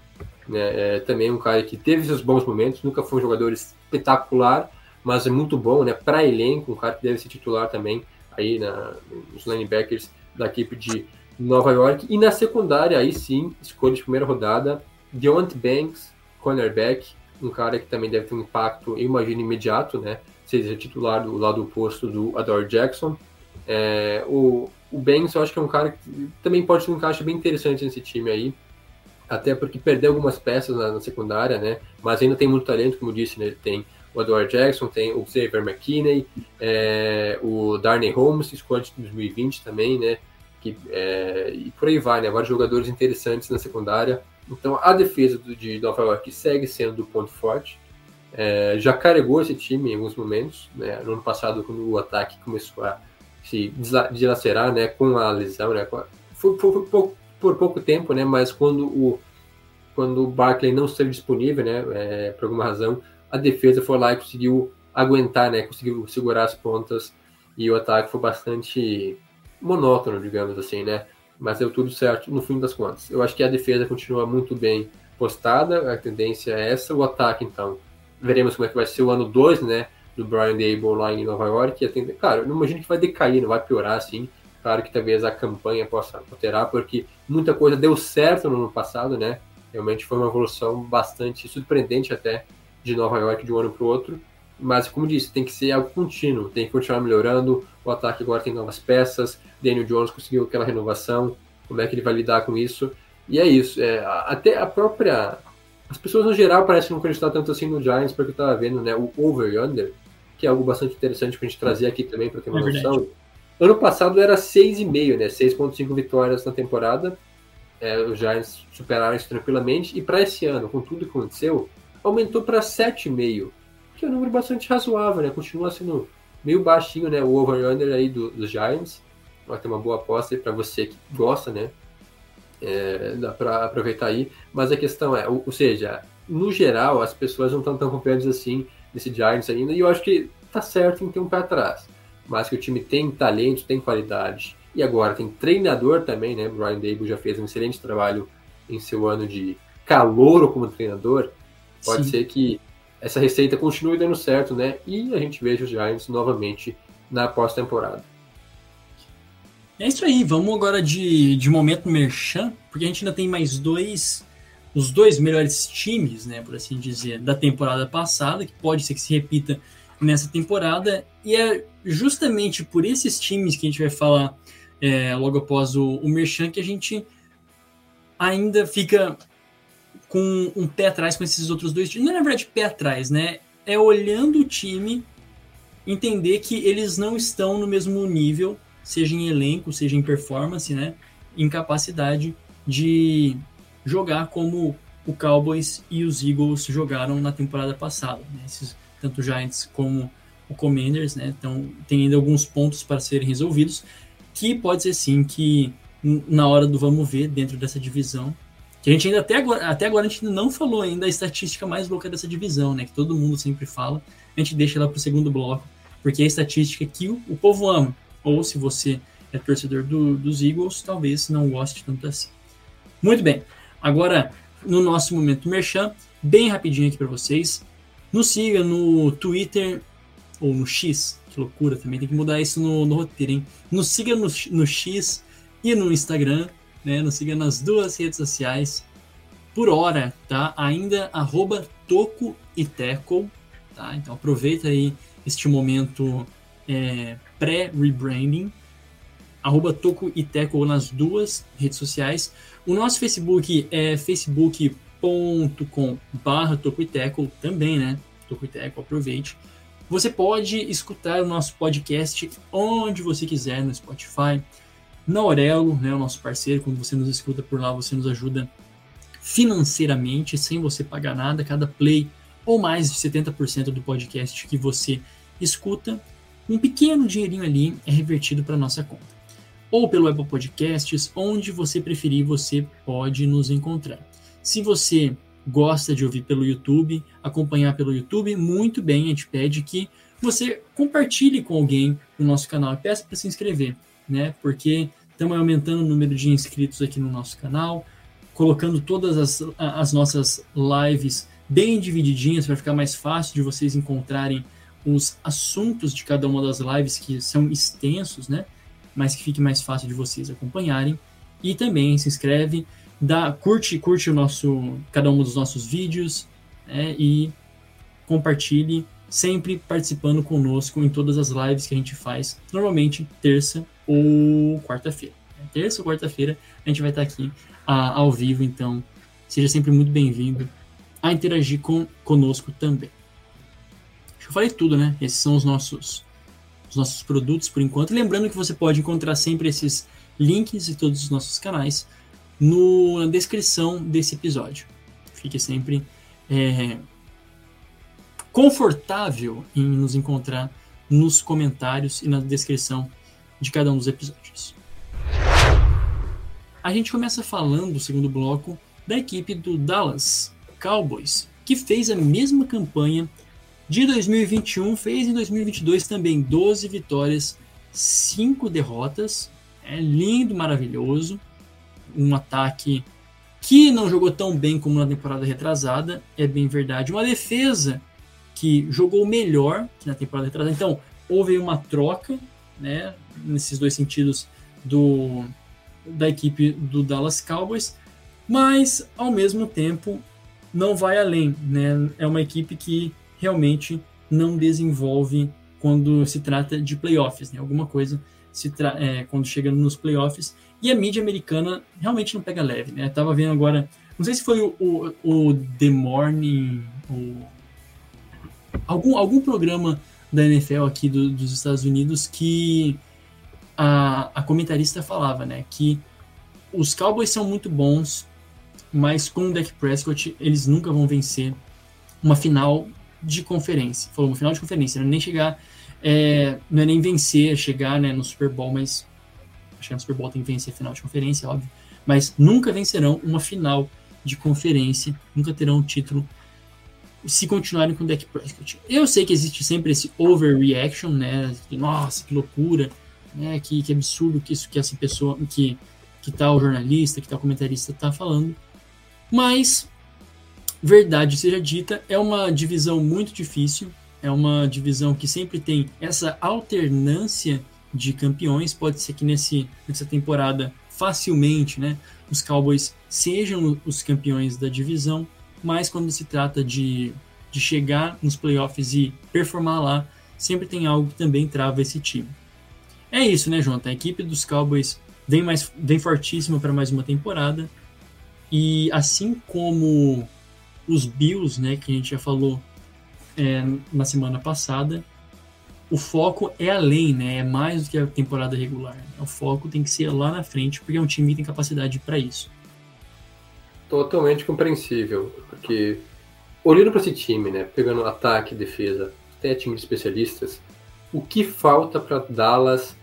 Né, é, também um cara que teve seus bons momentos, nunca foi um jogador espetacular, mas é muito bom né, para elenco, um cara que deve ser titular também aí na, nos linebackers da equipe de Nova York. E na secundária, aí sim, escolha de primeira rodada, Deontay Banks, cornerback, um cara que também deve ter um impacto, eu imagino, imediato, né? Seja titular do lado oposto do Adore Jackson. É, o, o Banks, eu acho que é um cara que também pode ser um encaixe bem interessante nesse time aí, até porque perdeu algumas peças na, na secundária, né? Mas ainda tem muito talento, como eu disse, né? Tem o Edward Jackson, tem o Xavier McKinney, é, o Darnay Holmes, escolha de 2020 também, né? Que, é, e por aí vai, né? Vários jogadores interessantes na secundária. Então a defesa do, de Nova York segue sendo do ponto forte. É, já carregou esse time em alguns momentos. Né? No ano passado, quando o ataque começou a se dilacerar né, com a lesão, né? Foi, foi, foi por, por, pouco tempo, né? Mas quando o quando o Barkley não esteve disponível, né? É, por alguma razão, a defesa foi lá e conseguiu aguentar, né? Conseguiu segurar as pontas e o ataque foi bastante monótono, digamos assim, né? Mas deu tudo certo no fim das contas. Eu acho que a defesa continua muito bem postada, a tendência é essa. O ataque, então, veremos como é que vai ser o ano 2, né? Do Brian Dable lá em Nova York. Claro, eu não imagino que vai decair, não vai piorar assim. Claro que talvez a campanha possa alterar, porque muita coisa deu certo no ano passado, né? Realmente foi uma evolução bastante surpreendente até de Nova York de um ano para o outro. Mas, como disse, tem que ser algo contínuo, tem que continuar melhorando. O ataque agora tem novas peças. Daniel Jones conseguiu aquela renovação. Como é que ele vai lidar com isso? E é isso. É, até a própria. As pessoas no geral parecem não acreditar tanto assim no Giants, porque eu estava vendo né, o over e under, que é algo bastante interessante para a gente trazer aqui também para ter uma é noção. Ano passado era 6,5, né? 6,5 vitórias na temporada. É, os Giants superaram isso tranquilamente. E para esse ano, com tudo que aconteceu, aumentou para 7,5, que é um número bastante razoável, né? Continua sendo meio baixinho, né? O over-under aí do, dos Giants. Vai ter uma boa aposta aí para você que gosta, né? É, dá para aproveitar aí. Mas a questão é, ou, ou, seja, no geral, as pessoas não estão tão confiantes assim nesse Giants ainda, e eu acho que tá certo em ter um pé atrás. Mas que o time tem talento, tem qualidade, e agora tem treinador também, né? Brian Dable já fez um excelente trabalho em seu ano de calor como treinador. Pode Sim. ser que essa receita continue dando certo, né? E a gente veja os Giants novamente na pós-temporada. É isso aí, vamos agora de, de momento merchan, porque a gente ainda tem mais dois, os dois melhores times, né, por assim dizer, da temporada passada, que pode ser que se repita nessa temporada, e é justamente por esses times que a gente vai falar é, logo após o, o merchan que a gente ainda fica com um pé atrás com esses outros dois times. Não é na verdade pé atrás, né? É olhando o time, entender que eles não estão no mesmo nível, seja em elenco, seja em performance, né? Em capacidade de jogar como o Cowboys e os Eagles jogaram na temporada passada. Né? Esses, tanto Giants como o Commanders, né? Então tem ainda alguns pontos para serem resolvidos, que pode ser sim que na hora do vamos ver dentro dessa divisão que a gente ainda até agora, até agora a gente não falou ainda a estatística mais louca dessa divisão, né? Que todo mundo sempre fala. A gente deixa ela para o segundo bloco, porque é a estatística que o, o, povo ama. Ou se você é torcedor do, dos Eagles, talvez não goste tanto assim. Muito bem. Agora, no nosso momento merchan, bem rapidinho aqui para vocês. Nos siga no Twitter ou no X, que loucura também, tem que mudar isso no, no roteiro, hein? Nos siga no, no X e no Instagram né? Nos siga nas duas redes sociais. Por hora, tá? Ainda arroba Toco e Teco, tá? Então aproveita aí este momento é, pré-rebranding. Arroba Toco e Teco nas duas redes sociais. O nosso Facebook é facebook.com barra Toco e Teco também, né? Toco e Teco, aproveite. Você pode escutar o nosso podcast onde você quiser, no Spotify, na Aurelo, né, o nosso parceiro, quando você nos escuta por lá, você nos ajuda financeiramente, sem você pagar nada, cada play ou mais de 70% do podcast que você escuta, um pequeno dinheirinho ali é revertido para nossa conta. Ou pelo Apple Podcasts, onde você preferir, você pode nos encontrar. Se você gosta de ouvir pelo YouTube, acompanhar pelo YouTube, muito bem, a gente pede que você compartilhe com alguém o nosso canal e peça para se inscrever né? Porque estamos aumentando o número de inscritos aqui no nosso canal, colocando todas as, as nossas lives bem divididinhas para ficar mais fácil de vocês encontrarem os assuntos de cada uma das lives que são extensos, né? Mas que fique mais fácil de vocês acompanharem. E também se inscreve, dá, curte, curte o nosso, cada um dos nossos vídeos, né, e compartilhe, sempre participando conosco em todas as lives que a gente faz, normalmente terça ou quarta-feira. Terça ou quarta-feira a gente vai estar aqui a, ao vivo, então seja sempre muito bem-vindo a interagir com, conosco também. Eu falei tudo, né? Esses são os nossos, os nossos produtos por enquanto. Lembrando que você pode encontrar sempre esses links e todos os nossos canais no, na descrição desse episódio. Fique sempre é, confortável em nos encontrar nos comentários e na descrição de cada um dos episódios. A gente começa falando, no segundo bloco, da equipe do Dallas Cowboys, que fez a mesma campanha de 2021, fez em 2022 também 12 vitórias, 5 derrotas. É lindo, maravilhoso. Um ataque que não jogou tão bem como na temporada retrasada, é bem verdade. Uma defesa que jogou melhor que na temporada retrasada. Então, houve uma troca, né, nesses dois sentidos do da equipe do Dallas Cowboys, mas ao mesmo tempo não vai além, né? É uma equipe que realmente não desenvolve quando se trata de playoffs, né? Alguma coisa se é, quando chega nos playoffs e a mídia americana realmente não pega leve, né? tava vendo agora, não sei se foi o, o, o The Morning, o, algum, algum programa da NFL aqui do, dos Estados Unidos que a, a comentarista falava, né, que os Cowboys são muito bons, mas com o Dak Prescott eles nunca vão vencer uma final de conferência. Falou, uma final de conferência, não é nem chegar, é, não é nem vencer, chegar né, no Super Bowl, mas que no Super Bowl tem que vencer final de conferência, óbvio, mas nunca vencerão uma final de conferência, nunca terão título se continuarem com o Dak Prescott. Eu sei que existe sempre esse overreaction, né? Nossa, que loucura, né? Que, que absurdo que isso que essa pessoa, que que tal jornalista, que tal comentarista tá falando. Mas verdade seja dita, é uma divisão muito difícil, é uma divisão que sempre tem essa alternância de campeões. Pode ser que nesse, nessa temporada facilmente, né, os Cowboys sejam os campeões da divisão, mas quando se trata de, de chegar nos playoffs e performar lá, sempre tem algo que também trava esse time. É isso, né, Jonathan? A equipe dos Cowboys vem, mais, vem fortíssima para mais uma temporada. E assim como os Bills, né, que a gente já falou é, na semana passada, o foco é além, né? É mais do que a temporada regular. O foco tem que ser lá na frente, porque é um time que tem capacidade para isso totalmente compreensível, porque olhando para esse time, né, pegando ataque, defesa, até time de especialistas, o que falta para Dallas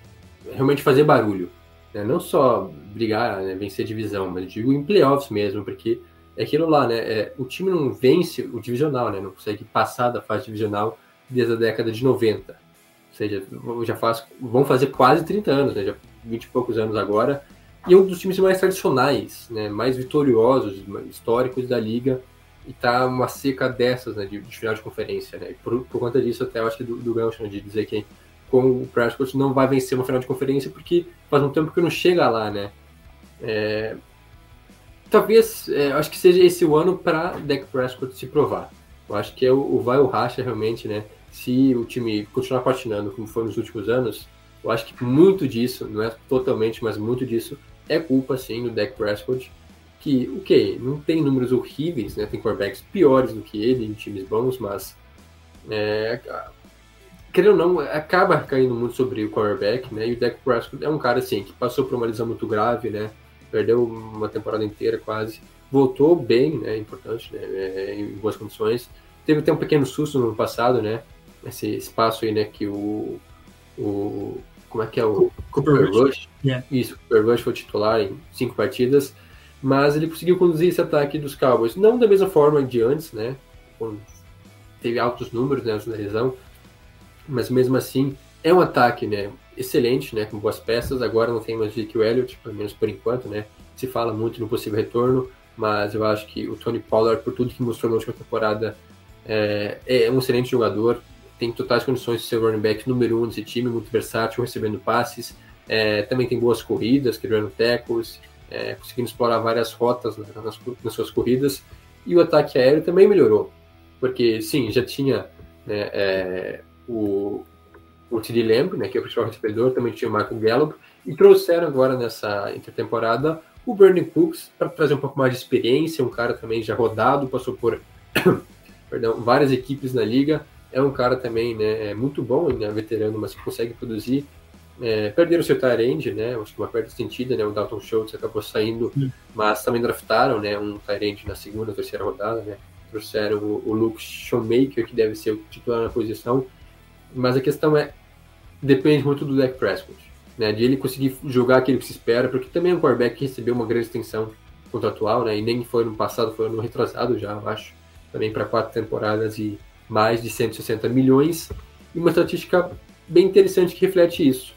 realmente fazer barulho? Né? Não só brigar, né, vencer divisão, mas digo em playoffs mesmo, porque é aquilo lá, né? É, o time não vence o divisional, né? Não consegue passar da fase divisional desde a década de 90. Ou seja, já faz, vão fazer quase 30 anos, né? Já 20 e poucos anos agora, e é um dos times mais tradicionais, né, mais vitoriosos, históricos da liga, e tá uma seca dessas, né, de, de final de conferência, né, por, por conta disso até eu acho que do, do gancho, né, de dizer que com o Prescott não vai vencer uma final de conferência porque faz um tempo que não chega lá, né, é, talvez, é, acho que seja esse o ano para Dak Prescott se provar, eu acho que é o, o vai o racha realmente, né, se o time continuar patinando como foi nos últimos anos, eu acho que muito disso, não é totalmente, mas muito disso é culpa, sim, do Dak Prescott, que, o okay, que não tem números horríveis, né? Tem quarterbacks piores do que ele em times bons, mas é, querendo ou não, acaba caindo muito sobre o quarterback, né? E o Dak Prescott é um cara, assim, que passou por uma lesão muito grave, né? Perdeu uma temporada inteira quase. Voltou bem, né? Importante, né? É, em boas condições. Teve até um pequeno susto no ano passado, né? Esse espaço aí, né? Que o, o como é que é o Cooper, Rush? Rush. Yeah. Isso, Cooper Rush foi titular em cinco partidas, mas ele conseguiu conduzir esse ataque dos Cowboys, não da mesma forma de antes, né? Teve altos números né, na lesão, mas mesmo assim é um ataque, né? Excelente, né? Com boas peças. Agora não tem mais Zeke Elliott, pelo menos por enquanto, né? Se fala muito no possível retorno, mas eu acho que o Tony Pollard, por tudo que mostrou na última temporada, é, é um excelente jogador tem totais condições de ser running back número um desse time, muito versátil, recebendo passes. É, também tem boas corridas, quebrando tackles, é, conseguindo explorar várias rotas nas, nas, suas corridas. E o ataque aéreo também melhorou. porque sim, já tinha né, é, o, o T.D. Lamb, né, que é o principal recebedor, também tinha o Michael Gallup, e trouxeram agora nessa intertemporada o Bernie Cooks para trazer um pouco mais de experiência, um cara também já rodado, passou por perdão, várias equipes na liga, é um cara também né, é muito bom, né, veterano, mas que consegue produzir. É, perderam seu Tyrande, né? Acho que uma perda sentida, né? O Dalton Schultz acabou saindo, mas também draftaram, né? Um Tyrande na segunda, terceira rodada, né? Trouxeram o, o Luke Shoemaker, que deve ser o titular na posição. Mas a questão é, depende muito do Dak Prescott, né? De ele conseguir jogar aquilo que se espera, porque também é um quarterback que recebeu uma grande extensão contratual, né? E nem foi no passado, foi no retrasado já, eu acho. Também para quatro temporadas e mais de 160 milhões. E uma estatística bem interessante que reflete isso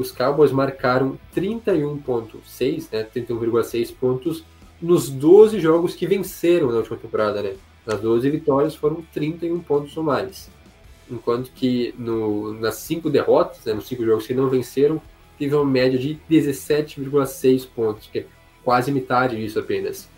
os Cowboys marcaram 31,6, né, 31,6 pontos nos 12 jogos que venceram na última temporada, né? Nas 12 vitórias foram 31 pontos ou mais. Enquanto que no, nas 5 derrotas, né, nos 5 jogos que não venceram, teve uma média de 17,6 pontos, que é quase metade disso apenas.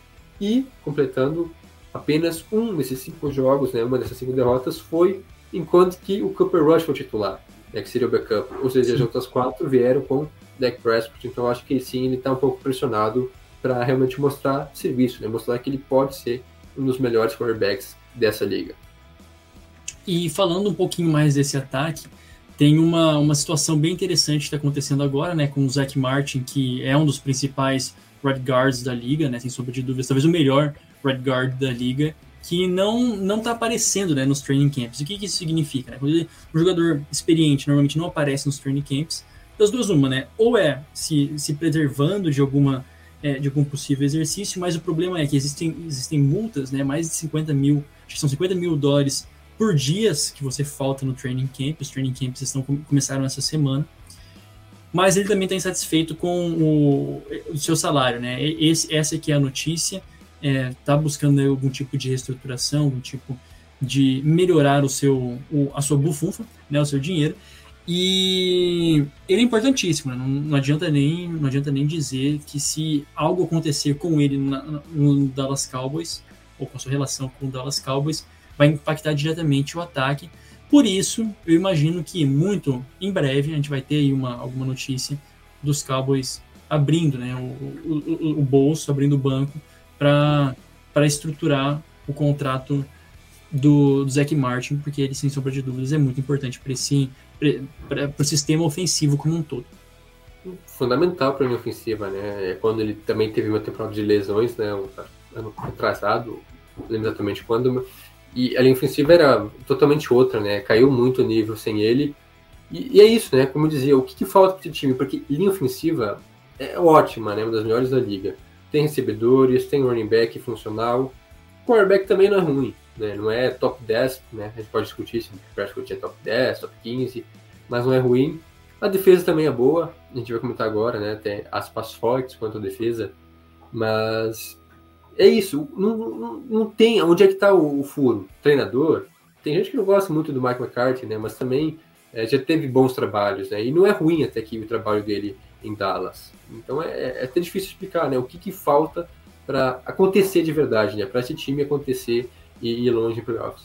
E, completando, apenas um desses 5 jogos, né, uma dessas 5 derrotas, foi enquanto que o Cooper Rush foi titular né, que seria o backup. Ou seja, as outras quatro vieram com Dak Prescott, então acho que sim, ele está um pouco pressionado para realmente mostrar serviço, né, mostrar que ele pode ser um dos melhores quarterbacks dessa liga. E falando um pouquinho mais desse ataque, tem uma, uma situação bem interessante que está acontecendo agora, né, com o Zach Martin, que é um dos principais red guards da liga, né, sem sombra de dúvidas, talvez o melhor red guard da liga, que não não está aparecendo né, nos training camps. O que, que isso significa? Né? Quando um jogador experiente normalmente não aparece nos training camps, das duas uma, né? Ou é se, se preservando de alguma é, de algum possível exercício, mas o problema é que existem, existem multas, né? Mais de 50 mil, acho que são 50 mil dólares por dias que você falta no training camp. Os training camps estão, começaram essa semana. Mas ele também está insatisfeito com o, o seu salário, né? Esse, essa aqui é a notícia está é, buscando algum tipo de reestruturação, algum tipo de melhorar o seu, o, a sua bufunfa, né, o seu dinheiro. E ele é importantíssimo, né? não, não, adianta nem, não adianta nem dizer que se algo acontecer com ele na, no Dallas Cowboys, ou com a sua relação com o Dallas Cowboys, vai impactar diretamente o ataque. Por isso, eu imagino que muito em breve a gente vai ter uma, alguma notícia dos Cowboys abrindo né, o, o, o bolso, abrindo o banco para estruturar o contrato do, do Martin, porque ele, sem sombra de dúvidas, é muito importante para o sistema ofensivo como um todo. Fundamental para a minha ofensiva, né? É quando ele também teve uma temporada de lesões, né? Ano atrasado, não lembro exatamente quando. E a linha ofensiva era totalmente outra, né? Caiu muito o nível sem ele. E, e, é isso, né? Como eu dizia, o que, que falta para esse time? Porque linha ofensiva é ótima, né? Uma das melhores da liga tem recebedores, tem running back funcional. Quarterback também não é ruim, né? Não é top 10, né? A gente pode discutir se o Prescott é top 10, top 15, mas não é ruim. A defesa também é boa, a gente vai comentar agora, né? Tem aspas fortes quanto a defesa, mas é isso. Não, não, não tem. Onde é que está o, o, furo? Treinador? Tem gente que não gosta muito do Mike McCarthy, né? Mas também é, já teve bons trabalhos, né? E não é ruim até que o trabalho dele em Dallas. Então é, é até difícil explicar, né? O que, que falta para acontecer de verdade, né? Para esse time acontecer e ir longe em playoffs.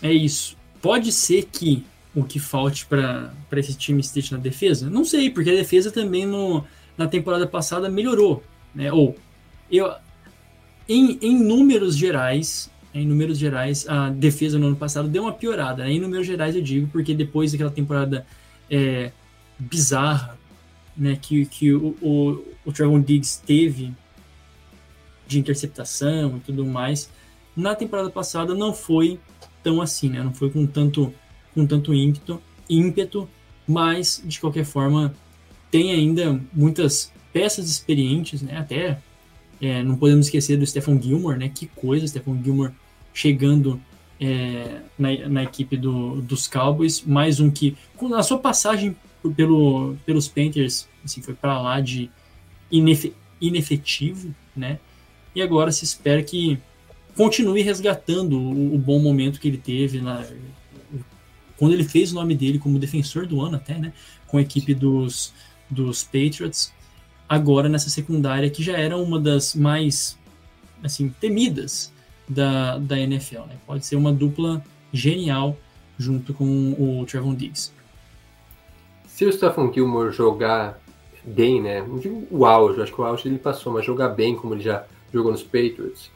É isso. Pode ser que o que falte para esse time esteja na defesa? Não sei, porque a defesa também no, na temporada passada melhorou, né? Ou eu em, em números gerais, em números gerais, a defesa no ano passado deu uma piorada. Né? Em números gerais eu digo, porque depois daquela temporada é, bizarra né, que, que o, o, o Trevor Diggs teve de interceptação e tudo mais, na temporada passada não foi tão assim, né? Não foi com tanto, com tanto ímpeto, ímpeto, mas de qualquer forma tem ainda muitas peças experientes, né? Até é, não podemos esquecer do Stephen Gilmore, né? Que coisa, Stephen Gilmore chegando é, na, na, equipe do, dos Cowboys, mais um que, na sua passagem pelo, pelos Panthers, assim, foi para lá de inefe, inefetivo, né? E agora se espera que continue resgatando o, o bom momento que ele teve na, quando ele fez o nome dele como defensor do ano até, né? Com a equipe dos, dos Patriots. Agora nessa secundária que já era uma das mais assim temidas da, da NFL. Né? Pode ser uma dupla genial junto com o Trevon Diggs. Se o Stephen Gilmore jogar bem, né? Não digo o auge, acho que o auge ele passou, mas jogar bem como ele já jogou nos Patriots,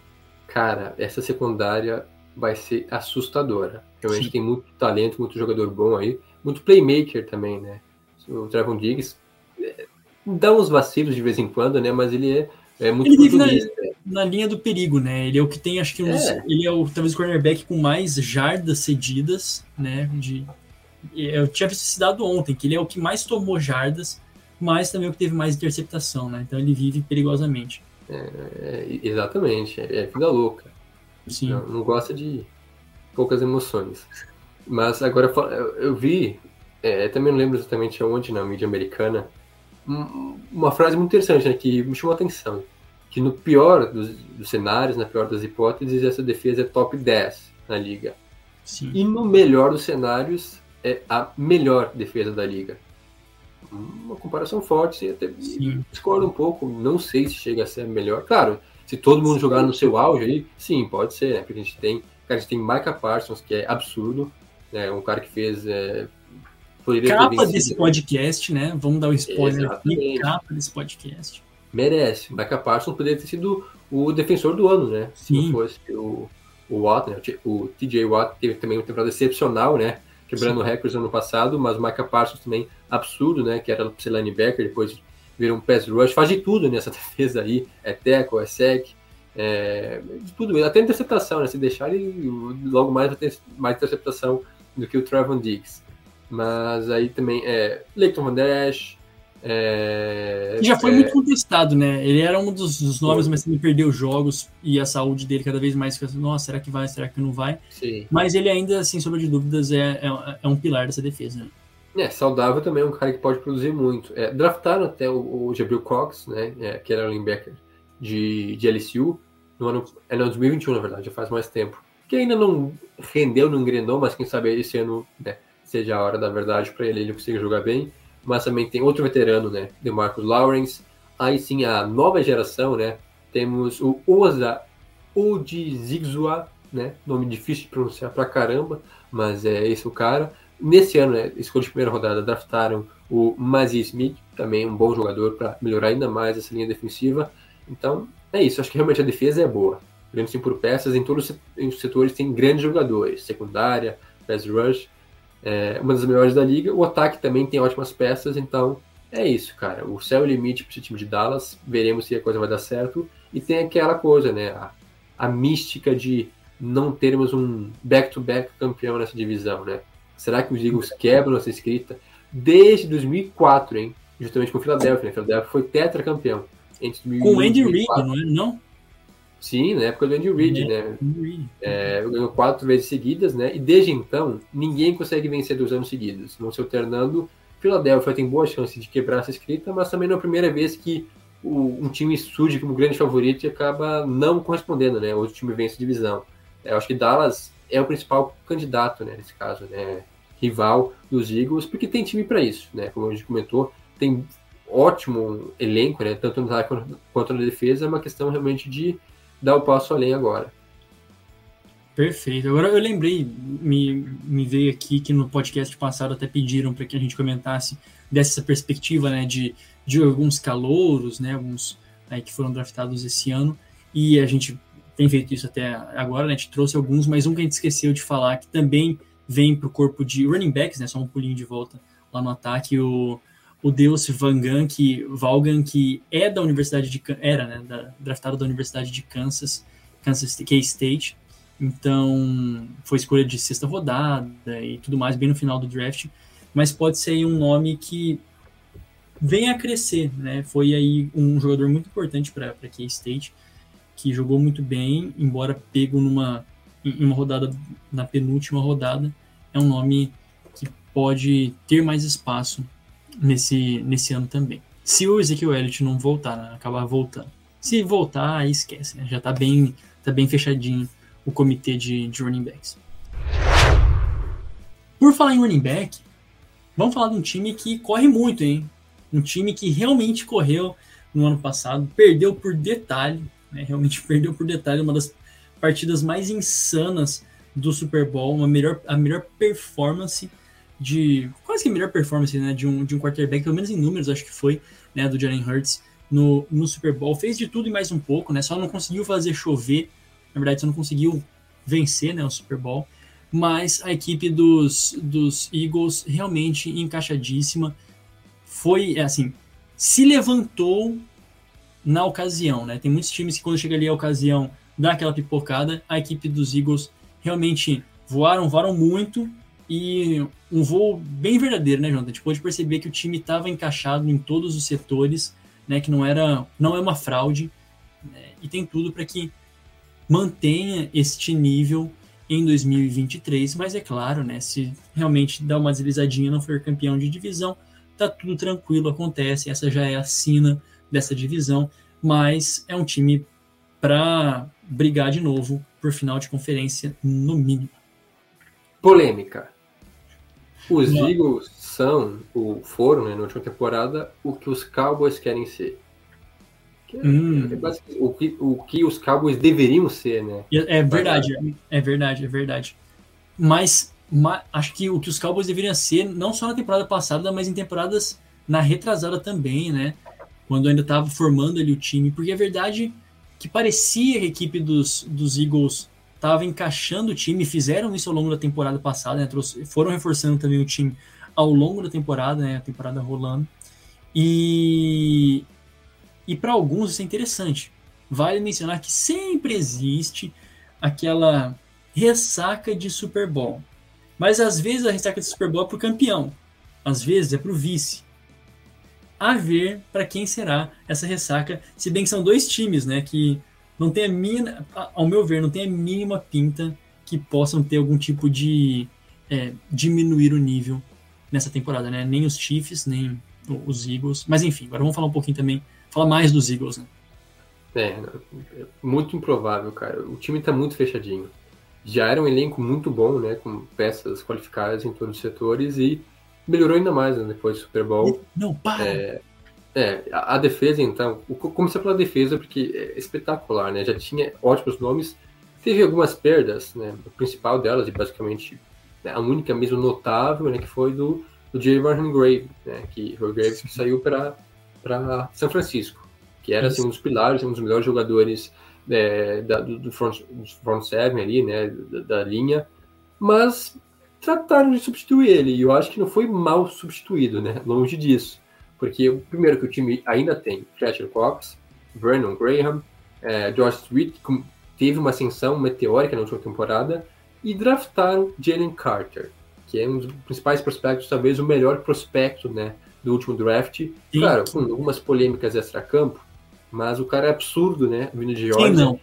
cara, essa secundária vai ser assustadora. Realmente Sim. tem muito talento, muito jogador bom aí, muito playmaker também, né? O Trevon Diggs é, dá uns vacilos de vez em quando, né? Mas ele é, é muito ele vive na, na, linha do perigo, né? Ele é o que tem, acho que uns, é. ele é o talvez o cornerback com mais jardas cedidas, né? De, eu tinha visto esse dado ontem, que ele é o que mais tomou jardas, mas também é o que teve mais interceptação, né? Então ele vive perigosamente. É, é exatamente, é, é vida louca. Sim. Não, não, gosta de poucas emoções. Mas agora eu, vi, é, também não lembro exatamente aonde na mídia americana, uma frase muito interessante né, que me chamou a atenção. Que no pior dos, dos, cenários, na pior das hipóteses, essa defesa é top 10 na liga. Sim. E no melhor dos cenários, é a melhor defesa da liga. Uma comparação forte, sim, até sim. discordo um pouco, não sei se chega a ser a melhor. Claro, se todo mundo jogar no seu auge aí, sim, pode ser, né? Porque a gente tem, cara, a gente tem Micah Parsons, que é absurdo, né? Um cara que fez é, capa desse podcast, né? Vamos dar um spoiler aqui, capa desse podcast. Merece. Micah Parsons poderia ter sido o defensor do ano, né? Sim. Se não fosse o, o Watt, né? O TJ Watt teve também uma temporada excepcional, né? Quebrando recordes no ano passado, mas o Micah Parsons também absurdo, né? Que era ser linebacker, depois virou um pass rush, faz de tudo nessa defesa aí, é tackle, é sec, é, de tudo, até interceptação, né? Se deixar ele logo mais vai ter mais interceptação do que o Trevon Diggs. Mas aí também é Leighton Van Dash. É, já foi é, muito contestado, né? Ele era um dos, dos nomes, mas ele perdeu jogos e a saúde dele cada vez mais fica assim, nossa, será que vai, será que não vai? Sim. Mas ele ainda, sem sombra de dúvidas, é, é, é um pilar dessa defesa. Né? É, saudável também, é um cara que pode produzir muito. É, draftaram até o, o Jabril Cox, né, é, que era linebacker de, de LSU, no ano, é no 2021, na verdade, já faz mais tempo. Que ainda não rendeu, não engrenou, mas quem sabe esse ano né, seja a hora da verdade para ele, ele consiga jogar bem. Mas também tem outro veterano, né? De Marcus Lawrence. Aí sim, a nova geração, né? Temos o Oza Odizigzua, né? Nome difícil de pronunciar pra caramba, mas é esse o cara. Nesse ano, né, escolha de primeira rodada, draftaram o Mazzy Smith, também um bom jogador para melhorar ainda mais essa linha defensiva. Então, é isso. Acho que realmente a defesa é boa. Olhando assim por peças, em todos os setores tem grandes jogadores. Secundária, pass rush é uma das melhores da liga. O ataque também tem ótimas peças, então é isso, cara. O céu é o limite para esse time de Dallas. Veremos se a coisa vai dar certo. E tem aquela coisa, né? A, a mística de não termos um back-to-back -back campeão nessa divisão, né? Será que os Eagles quebram essa escrita? Desde 2004, hein? Justamente com o Philadelphia, né? Philadelphia foi tetracampeão. Com o Andy Reid, não é? Não? Sim, na época do Andy Reid, é, né? É, ganhou quatro vezes seguidas, né? E desde então, ninguém consegue vencer dois anos seguidos. Não se alternando. Philadelphia tem boa chance de quebrar essa escrita, mas também não é a primeira vez que o, um time surge como grande favorito e acaba não correspondendo, né? Outro time vence a divisão. É, eu acho que Dallas é o principal candidato, né? Nesse caso, né? Rival dos Eagles, porque tem time para isso, né? Como a gente comentou, tem ótimo elenco, né? Tanto no ataque quanto na defesa. É uma questão realmente de dar o passo além agora. Perfeito. Agora eu lembrei, me, me veio aqui que no podcast passado até pediram para que a gente comentasse dessa perspectiva, né, de, de alguns calouros, né, alguns aí que foram draftados esse ano, e a gente tem feito isso até agora, né, a gente trouxe alguns, mas um que a gente esqueceu de falar, que também vem para o corpo de running backs, né, só um pulinho de volta lá no ataque, o, o Deus Vangan, que Valgan, que é da Universidade de era, né, da, draftado da Universidade de Kansas, Kansas K-State. Então, foi escolha de sexta rodada e tudo mais, bem no final do draft. Mas pode ser um nome que vem a crescer, né? Foi aí um jogador muito importante para K-State, que jogou muito bem, embora pego numa em uma rodada na penúltima rodada, é um nome que pode ter mais espaço nesse, nesse ano também. Se o Ezekiel Elliott não voltar, né, acabar voltando. Se voltar, aí esquece, né? Já tá bem, tá bem fechadinho o comitê de, de running backs. Por falar em running back, vamos falar de um time que corre muito, hein? Um time que realmente correu no ano passado, perdeu por detalhe, né? realmente perdeu por detalhe uma das partidas mais insanas do Super Bowl, uma melhor, a melhor performance de quase que a melhor performance né, de, um, de um quarterback, pelo menos em números, acho que foi, né, do Jalen Hurts no, no Super Bowl. Fez de tudo e mais um pouco, né? Só não conseguiu fazer chover, na verdade, só não conseguiu vencer né, o Super Bowl. Mas a equipe dos, dos Eagles realmente encaixadíssima. Foi, é assim, se levantou na ocasião, né? Tem muitos times que quando chega ali a ocasião dá aquela pipocada. A equipe dos Eagles realmente voaram, voaram muito e um voo bem verdadeiro, né, Jonathan? A gente pôde perceber que o time estava encaixado em todos os setores, né? Que não era, não é uma fraude né, e tem tudo para que mantenha este nível em 2023, mas é claro, né, se realmente dá uma deslizadinha não for campeão de divisão, tá tudo tranquilo, acontece, essa já é a sina dessa divisão, mas é um time para brigar de novo por final de conferência no mínimo. Polêmica. Os Não. Eagles são, ou foram, né, na última temporada, o que os Cowboys querem ser. Que é, hum. é o, que, o que os Cowboys deveriam ser, né? É, é verdade, é verdade, é verdade. Mas, mas, acho que o que os Cowboys deveriam ser, não só na temporada passada, mas em temporadas na retrasada também, né? Quando ainda estava formando ali o time, porque é verdade que parecia que a equipe dos, dos Eagles estava encaixando o time, fizeram isso ao longo da temporada passada, né? foram reforçando também o time ao longo da temporada, né? A temporada rolando. E, e para alguns isso é interessante. Vale mencionar que sempre existe aquela ressaca de Super Bowl. Mas às vezes a ressaca de Super Bowl é para o campeão, às vezes é para o vice. A ver para quem será essa ressaca, se bem que são dois times, né, que não tem a mínima, ao meu ver, não tem a mínima pinta que possam ter algum tipo de é, diminuir o nível nessa temporada, né? Nem os Chiefs, nem os Eagles. Mas enfim, agora vamos falar um pouquinho também Fala mais dos Eagles, né? É, é, muito improvável, cara. O time tá muito fechadinho. Já era um elenco muito bom, né? Com peças qualificadas em todos os setores e melhorou ainda mais né, depois do Super Bowl. Não, para! É, é, a, defesa, então, começar pela defesa, porque é espetacular, né? Já tinha ótimos nomes, teve algumas perdas, né? O principal delas, e basicamente né, a única mesmo notável, né? Que foi do, do J. Martin Grave, né? Que foi o Grave que saiu para São Francisco, que era assim, um dos pilares, um dos melhores jogadores é, da, do, do, front, do front seven ali, né, da, da, linha, mas trataram de substituir ele, e eu acho que não foi mal substituído, né, longe disso, porque o primeiro que o time ainda tem, Fletcher Cox, Vernon Graham, é, George Street, que teve uma ascensão meteórica na última temporada, e draftaram Jalen Carter, que é um dos principais prospectos, talvez o melhor prospecto, né, do último draft. Sim. Claro, com algumas polêmicas extra-campo, mas o cara é absurdo, né? Vindo de Georgia. Quem não?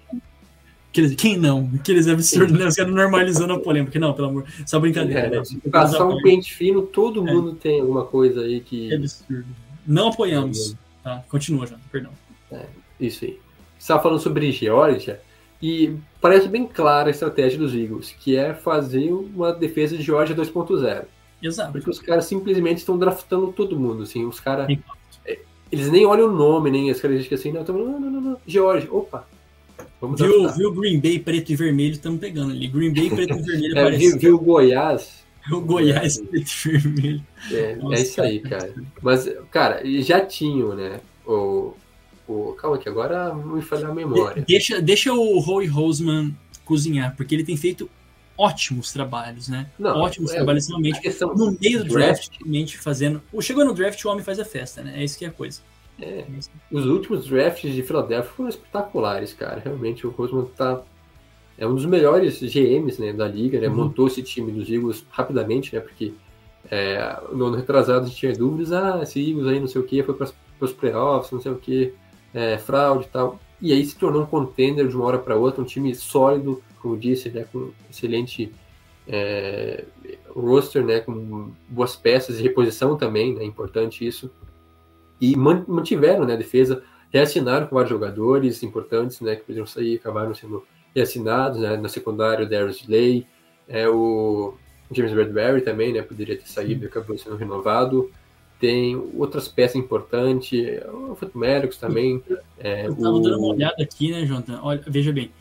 Quem não? Aqueles absurdos, né? Os caras normalizando a polêmica. Não, pelo amor. Só brincadeira. É, né? Passar um pente fino, todo é. mundo tem alguma coisa aí que. Que absurdo. Não apoiamos. Tá, continua, já, perdão. É, isso aí. Você estava falando sobre Georgia e parece bem clara a estratégia dos Eagles, que é fazer uma defesa de Georgia 2.0. Exato. Porque os caras simplesmente estão draftando todo mundo, assim, os caras... É, eles nem olham o nome, nem as características assim, não, estão não, não, não, não, George, opa, Vamos viu, viu Green Bay preto e vermelho, estamos pegando ali. Green Bay preto e vermelho é, viu, viu Goiás. O Goiás é. preto e vermelho. É, Nossa, é isso aí, cara. Mas, cara, já tinham, né? O, o, calma que agora me falha a memória. Deixa, deixa o Roy Roseman cozinhar, porque ele tem feito ótimos trabalhos, né? Não, ótimos é, trabalhos, realmente. No meio do draft, realmente fazendo. Chegou no draft, o homem faz a festa, né? É isso que é a coisa. É, os últimos drafts de Philadelphia foram espetaculares, cara. Realmente, o Roseman tá. É um dos melhores GMs né, da liga, né? Uhum. Montou esse time dos Eagles rapidamente, né? Porque é, no ano retrasado a gente tinha dúvidas, ah, esse Eagles aí não sei o que, foi para os playoffs, não sei o que, é, fraude e tal. E aí se tornou um contender de uma hora para outra, um time sólido, como disse, né, com excelente é, roster, né, com boas peças e reposição também, né, importante isso. E mantiveram né, a defesa, reassinaram com vários jogadores importantes né, que poderiam sair, acabaram sendo reassinados. Né, na secundária, o Darius Slay, é, o James Bradbury também né, poderia ter saído e acabou sendo renovado tem outras peças importantes, o Futmerics também. É, eu estava o... dando uma olhada aqui, né, Jonathan? Olha, veja bem,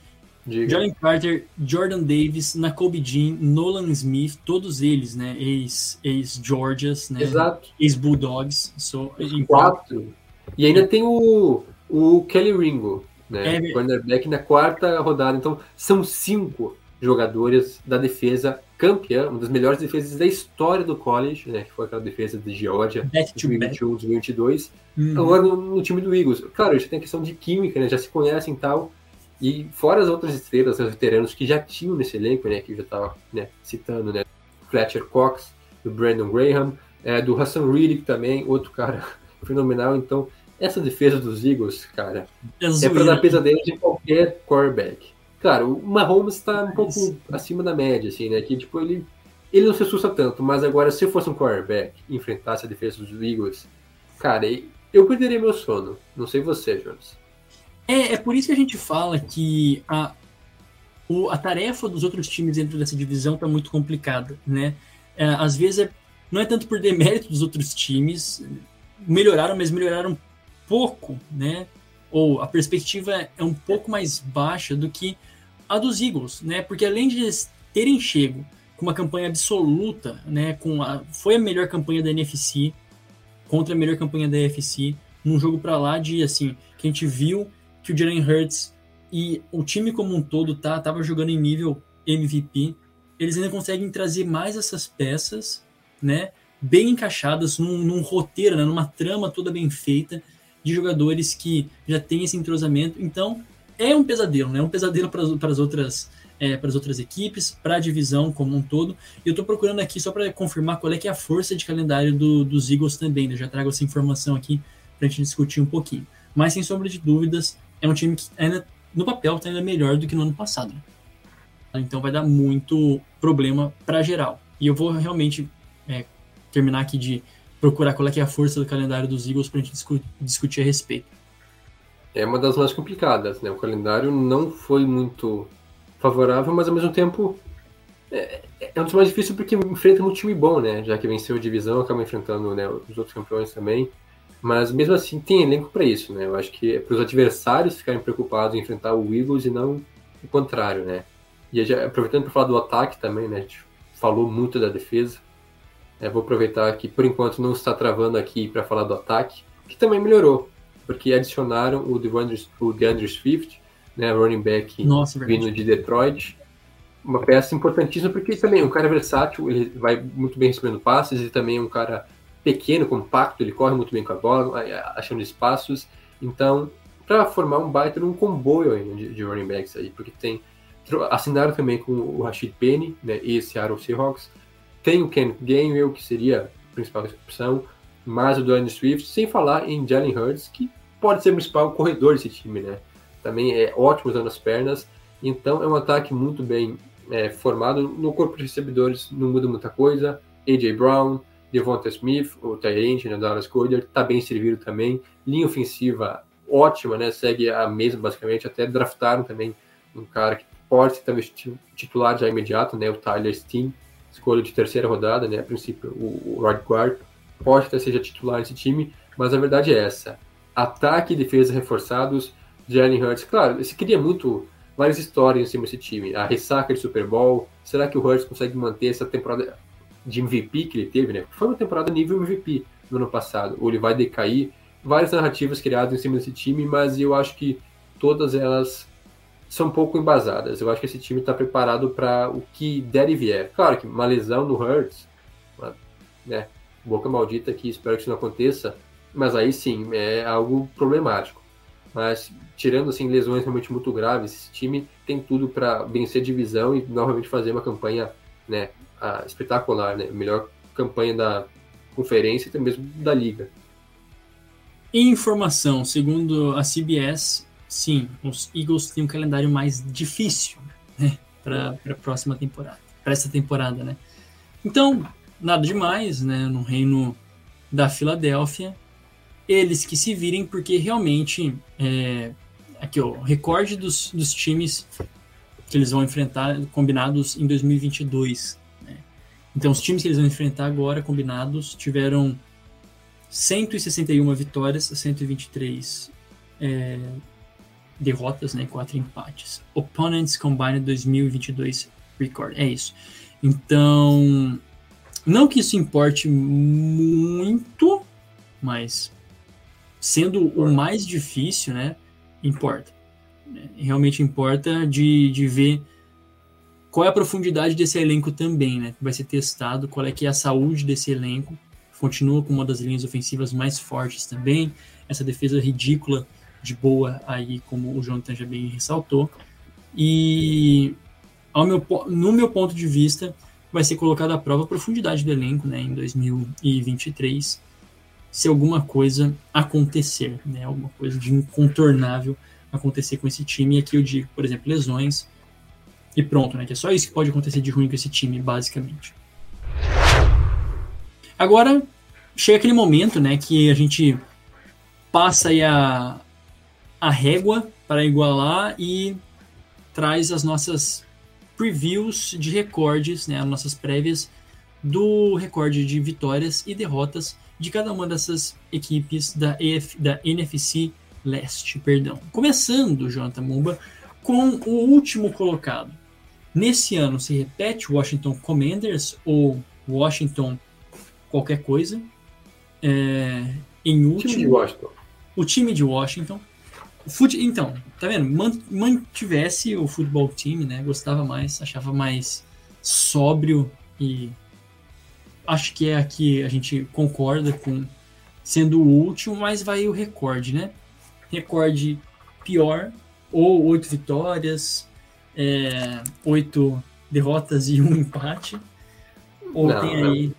Jalen Carter, Jordan Davis, Nakobe Jean, Nolan Smith, todos eles, né? Ex-Georgias, ex né? Exato. Ex-Bulldogs. So, Quatro. E ainda tem o, o Kelly Ringo, né? É, cornerback na quarta rodada. Então, são cinco jogadores da defesa campeã, uma das melhores defesas da história do college, né? Que foi aquela defesa de Georgia, 2021, 2022. Uhum. Agora no, no, time do Eagles. Claro, já tem a questão de química, né? Já se conhecem e tal. E fora as outras estrelas, os veteranos que já tinham nesse elenco, né? Que eu já estava né, citando, né? Fletcher Cox, do Brandon Graham, é, do Hassan Riddick também, outro cara fenomenal. Então, essa defesa dos Eagles, cara, é, é para dar pesadelo de qualquer quarterback. Claro, o Mahomes está um pouco acima da média, assim, né? Que, tipo, ele, ele não se assusta tanto, mas agora, se eu fosse um quarterback e enfrentasse a defesa dos Eagles, cara, eu perderia meu sono. Não sei você, Jonas. É, é por isso que a gente fala que a, o, a tarefa dos outros times dentro dessa divisão está muito complicada, né? É, às vezes é, não é tanto por demérito dos outros times, melhoraram, mas melhoraram pouco, né? Ou a perspectiva é um pouco mais baixa do que a dos Eagles, né? Porque além de eles terem chego com uma campanha absoluta, né? Com a, foi a melhor campanha da NFC contra a melhor campanha da AFC, num jogo para lá de assim que a gente viu que o Jalen Hurts e o time como um todo tá tava jogando em nível MVP, eles ainda conseguem trazer mais essas peças, né? Bem encaixadas num, num roteiro, né, numa trama toda bem feita de jogadores que já têm esse entrosamento. Então, é um pesadelo, né? É um pesadelo para as outras é, para as outras equipes, para a divisão como um todo. E eu estou procurando aqui só para confirmar qual é que é a força de calendário do, dos Eagles também. Né? Eu já trago essa informação aqui para a gente discutir um pouquinho. Mas sem sombra de dúvidas, é um time que ainda no papel está ainda melhor do que no ano passado. Né? Então vai dar muito problema para geral. E eu vou realmente é, terminar aqui de procurar qual é, é a força do calendário dos Eagles para a gente discu discutir a respeito. É uma das mais complicadas, né? O calendário não foi muito favorável, mas ao mesmo tempo é, é um dos mais difíceis porque enfrenta um time bom, né? Já que venceu a divisão, acaba enfrentando né, os outros campeões também. Mas mesmo assim tem elenco para isso, né? Eu acho que é para os adversários ficarem preocupados em enfrentar o Eagles e não o contrário, né? E já, aproveitando para falar do ataque também, né? A gente falou muito da defesa. É, vou aproveitar que por enquanto não está travando aqui para falar do ataque, que também melhorou, porque adicionaram o DeAndre, o DeAndre Swift, né, running back Nossa, vindo de Detroit, uma peça importantíssima porque também é um cara versátil, ele vai muito bem recebendo passes e também é um cara pequeno, compacto, ele corre muito bem com a bola, achando espaços. Então, para formar um baita um comboio ainda de, de, running backs aí, porque tem assinaram também com o Rashid Penny, né, e Seattle Seahawks. Tem o Ken Gainwell, que seria a principal opção, mais o Dwayne Swift, sem falar em Jalen Hurts, que pode ser o principal corredor desse time, né? Também é ótimo usando as pernas, então é um ataque muito bem é, formado. No corpo de recebedores não muda muita coisa. A.J. Brown, Devonta Smith, o Tyrant, né, Dallas Goddard, tá bem servido também. Linha ofensiva ótima, né? Segue a mesma basicamente. Até draftaram também um cara que pode ser talvez titular já imediato, né? O Tyler Steen, escolha de terceira rodada, né? A princípio o, o right guard pode até seja titular nesse time, mas a verdade é essa: ataque e defesa reforçados. Jalen Hurts, claro, se queria muito várias histórias em cima desse time. A ressaca de Super Bowl. Será que o Hurts consegue manter essa temporada de MVP que ele teve, né? Foi uma temporada nível MVP no ano passado. Ou ele vai decair? Várias narrativas criadas em cima desse time, mas eu acho que todas elas são um pouco embasadas. Eu acho que esse time está preparado para o que der e vier. Claro que uma lesão no Hurts, né? Boca maldita que espero que isso não aconteça, mas aí sim é algo problemático. Mas tirando assim lesões realmente muito graves, esse time tem tudo para vencer divisão e novamente fazer uma campanha, né, espetacular, né? Melhor campanha da conferência e até mesmo da liga. Informação, segundo a CBS, sim, os Eagles têm um calendário mais difícil né, para a próxima temporada, para essa temporada, né? Então, nada demais, né? No reino da Filadélfia, eles que se virem, porque realmente é, aqui o recorde dos, dos times que eles vão enfrentar combinados em 2022. Então, os times que eles vão enfrentar agora combinados tiveram 161 vitórias, 123 é, derrotas, né? Quatro empates. Opponents Combined 2022 record. É isso. Então, não que isso importe muito, mas sendo o mais difícil, né? Importa. Realmente importa de, de ver qual é a profundidade desse elenco também, né? Vai ser testado, qual é que é a saúde desse elenco. Continua com uma das linhas ofensivas mais fortes também. Essa defesa ridícula de boa aí, como o Jonathan já bem ressaltou. E ao meu, no meu ponto de vista, vai ser colocada à prova a profundidade do elenco né, em 2023, se alguma coisa acontecer, né, alguma coisa de incontornável acontecer com esse time. E aqui eu digo, por exemplo, lesões, e pronto, né, que é só isso que pode acontecer de ruim com esse time, basicamente. Agora, chega aquele momento né, que a gente passa aí a, a régua para igualar e traz as nossas previews de recordes, né, as nossas prévias do recorde de vitórias e derrotas de cada uma dessas equipes da, EF, da NFC Leste. Perdão. Começando, Jonathan Mumba, com o último colocado. Nesse ano se repete Washington Commanders ou Washington qualquer coisa. É, em último, time de Washington. O time de Washington Fute, então, tá vendo? Mantivesse o futebol time, né? Gostava mais, achava mais sóbrio e acho que é aqui a gente concorda com sendo o último, mas vai o recorde, né? Recorde pior, ou oito vitórias, é, oito derrotas e um empate. Ou não, tem aí. Não.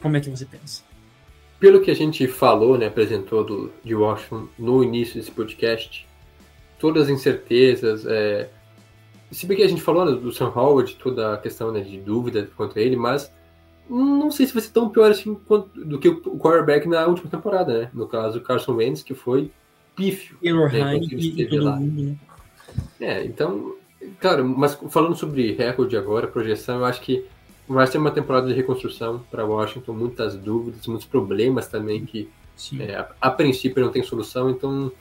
Como é que você pensa? pelo que a gente falou, né, apresentou do, de Washington no início desse podcast, todas as incertezas, é, se bem que a gente falou né, do Sam Howard, toda a questão né, de dúvida quanto a ele, mas não sei se vai ser tão pior assim quanto, do que o quarterback na última temporada, né? No caso, o Carson Wentz, que foi pífio. Né, e todo mundo, né? É, então, claro, mas falando sobre recorde agora, projeção, eu acho que vai ser uma temporada de reconstrução para Washington, muitas dúvidas, muitos problemas também que é, a, a, princípio não tem solução, então